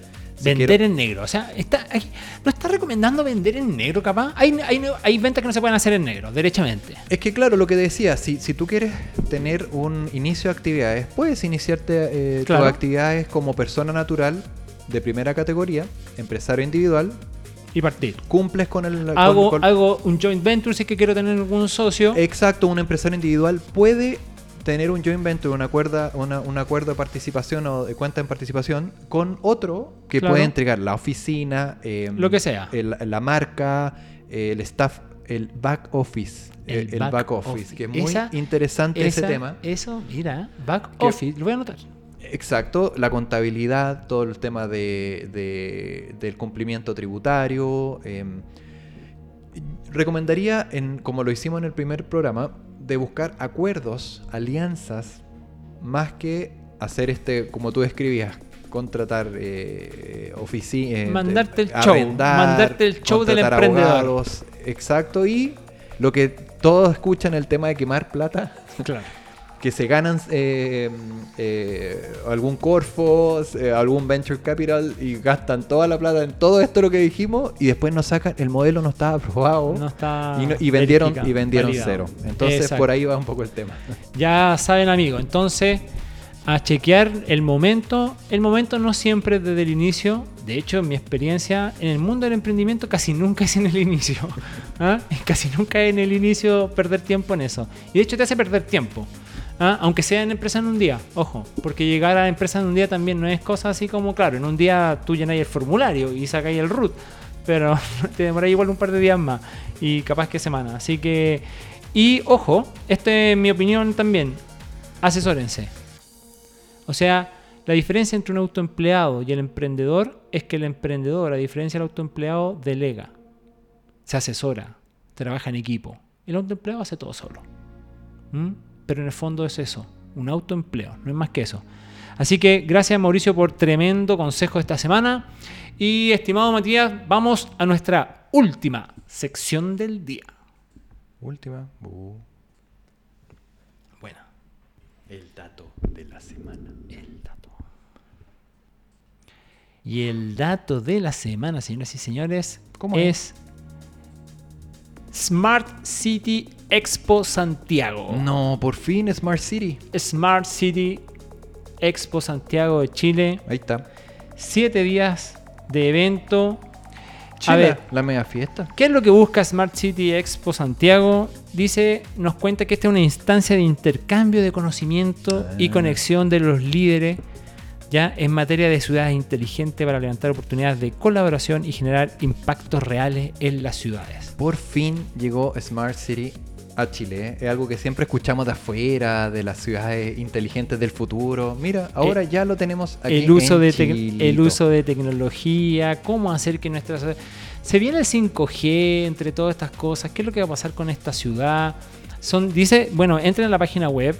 Vender quiero- en negro. O sea, está, hay- ¿no está recomendando vender en negro capaz? Hay, hay, hay ventas que no se pueden hacer en negro, derechamente. Es que claro, lo que decía, si, si tú quieres tener un inicio de actividades, puedes iniciarte eh, Claro. tus actividades como persona natural de primera categoría, empresario individual, Y partir. cumples con el... con- Hago, con- hago un joint venture si es que quiero tener algún socio. Exacto, un empresario individual puede tener un joint venture, una cuerda, una- un acuerdo de participación o de cuenta en participación con otro que Claro. puede entregar la oficina, eh, Lo que sea. el- la marca, el staff, el back office, el, el back, office, que es muy Esa- interesante ese tema. Eso, mira, back Que- office, lo voy a anotar. Exacto, la contabilidad, todo el tema de, de- del cumplimiento tributario. eh, recomendaría, en, como lo hicimos en el primer programa, de buscar acuerdos, alianzas, más que hacer este, como tú describías, contratar eh, oficinas, Mandarte el show, mandarte el show del emprendedor. Exacto, y lo que todos escuchan el tema de quemar plata Claro. Que se ganan eh, eh, algún Corfo, eh, algún Venture Capital y gastan toda la plata en todo esto lo que dijimos y después nos sacan, el modelo no estaba aprobado No está y, no- y vendieron, y vendieron validado. cero. Entonces Exacto. por ahí va un poco el tema. Ya saben, amigos. Entonces, a chequear el momento. El momento no siempre es desde el inicio. De hecho, en mi experiencia en el mundo del emprendimiento casi nunca es en el inicio. *laughs* ¿Ah? Casi nunca es en el inicio perder tiempo en eso. Y de hecho te hace perder tiempo. ¿Ah? Aunque sea en empresa en un día, ojo, porque llegar a empresa en un día también no es cosa así como, claro, en un día tú llenáis el formulario y sacáis el root, pero *laughs* te demoráis igual un par de días más y capaz que semana. Así que, y ojo, esta es mi opinión también, asesórense. O sea, la diferencia entre un autoempleado y el emprendedor es que el emprendedor, a diferencia del autoempleado, delega, se asesora, trabaja en equipo. El autoempleado hace todo solo. Pero en el fondo es eso, un autoempleo, no es más que eso. Así que gracias Mauricio por tremendo consejo esta semana. Y estimado Matías, vamos a nuestra última sección del día. Última. Uh, Bueno, el dato de la semana. el dato. Y el dato de la semana, señoras y señores, ¿Cómo es Smart City Expo Santiago. No, por fin Smart City. Smart City Expo Santiago de Chile. Ahí está. Siete días de evento. Chile, A ver, la mega fiesta. ¿qué es lo que busca Smart City Expo Santiago? Dice, nos cuenta que esta es una instancia de intercambio de conocimiento y Ah. conexión de los líderes ya en materia de ciudades inteligentes para levantar oportunidades de colaboración y generar impactos reales en las ciudades. Por fin llegó Smart City a Chile. Es algo que siempre escuchamos de afuera, de las ciudades inteligentes del futuro. Mira, ahora ya lo tenemos aquí. Eh, el uso, en de el uso de tecnología, cómo hacer que nuestras... Se viene el 5G entre todas estas cosas, qué es lo que va a pasar con esta ciudad. Son, dice, bueno, entren a la página web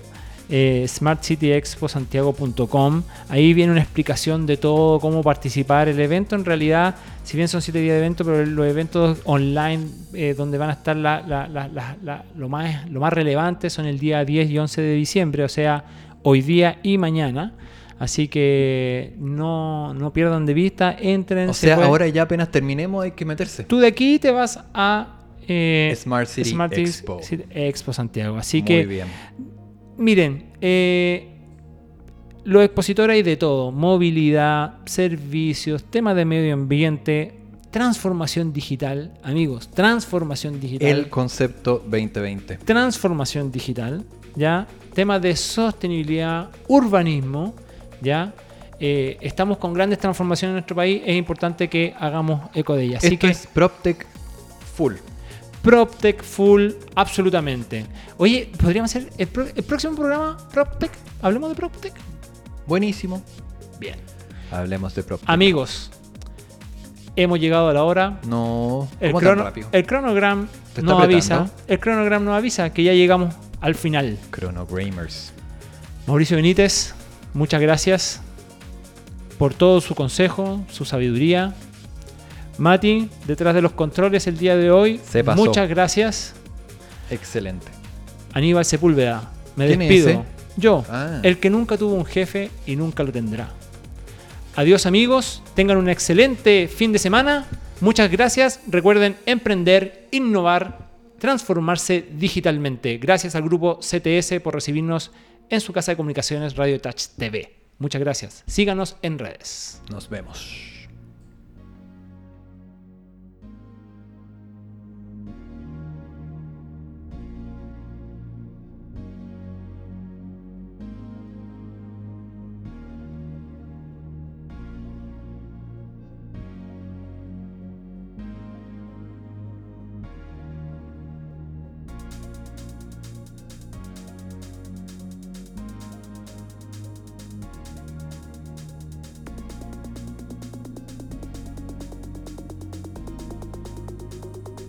eh, smartcityexposantiago.com, ahí viene una explicación de todo, cómo participar. El evento en realidad, si bien son 7 días de evento, pero los eventos online eh, donde van a estar la- la- la- la- la- lo, más, lo más relevante son el día 10 y 11 de diciembre, o sea, hoy día y mañana. Así que no, no pierdan de vista, entren. O se sea, ahora ya apenas terminemos hay que meterse. Tú de aquí te vas a eh, Smart City City Expo. City Expo Santiago. Así Muy que, bien. Miren, eh, los expositores hay de todo: movilidad, servicios, temas de medio ambiente, transformación digital. Amigos, transformación digital. El concepto 2020. transformación digital, ¿ya? Temas de sostenibilidad, urbanismo, ¿ya? Eh, estamos con grandes transformaciones en nuestro país, es importante que hagamos eco de ellas. Así Esto que es PropTech Full. PropTech full, absolutamente. Oye, podríamos hacer el, pro- el próximo programa PropTech. Hablemos de PropTech. Buenísimo. Bien. Hablemos de PropTech. Amigos, hemos llegado a la hora. No, El, ¿cómo tan crono- rápido? el cronograma ¿Te está nos avisa. El cronograma nos avisa que ya llegamos al final. Chronogramers. Mauricio Benítez, muchas gracias por todo su consejo, su sabiduría. Mati, detrás de los controles el día de hoy, Se pasó. muchas gracias. Excelente. Aníbal Sepúlveda, me ¿Quién es despido. ese? Yo, Ah. el que nunca tuvo un jefe y nunca lo tendrá. Adiós amigos, tengan un excelente fin de semana. Muchas gracias. Recuerden emprender, innovar, transformarse digitalmente. Gracias al grupo CTS por recibirnos en su casa de comunicaciones Radio Touch TV. Muchas gracias. Síganos en redes. Nos vemos.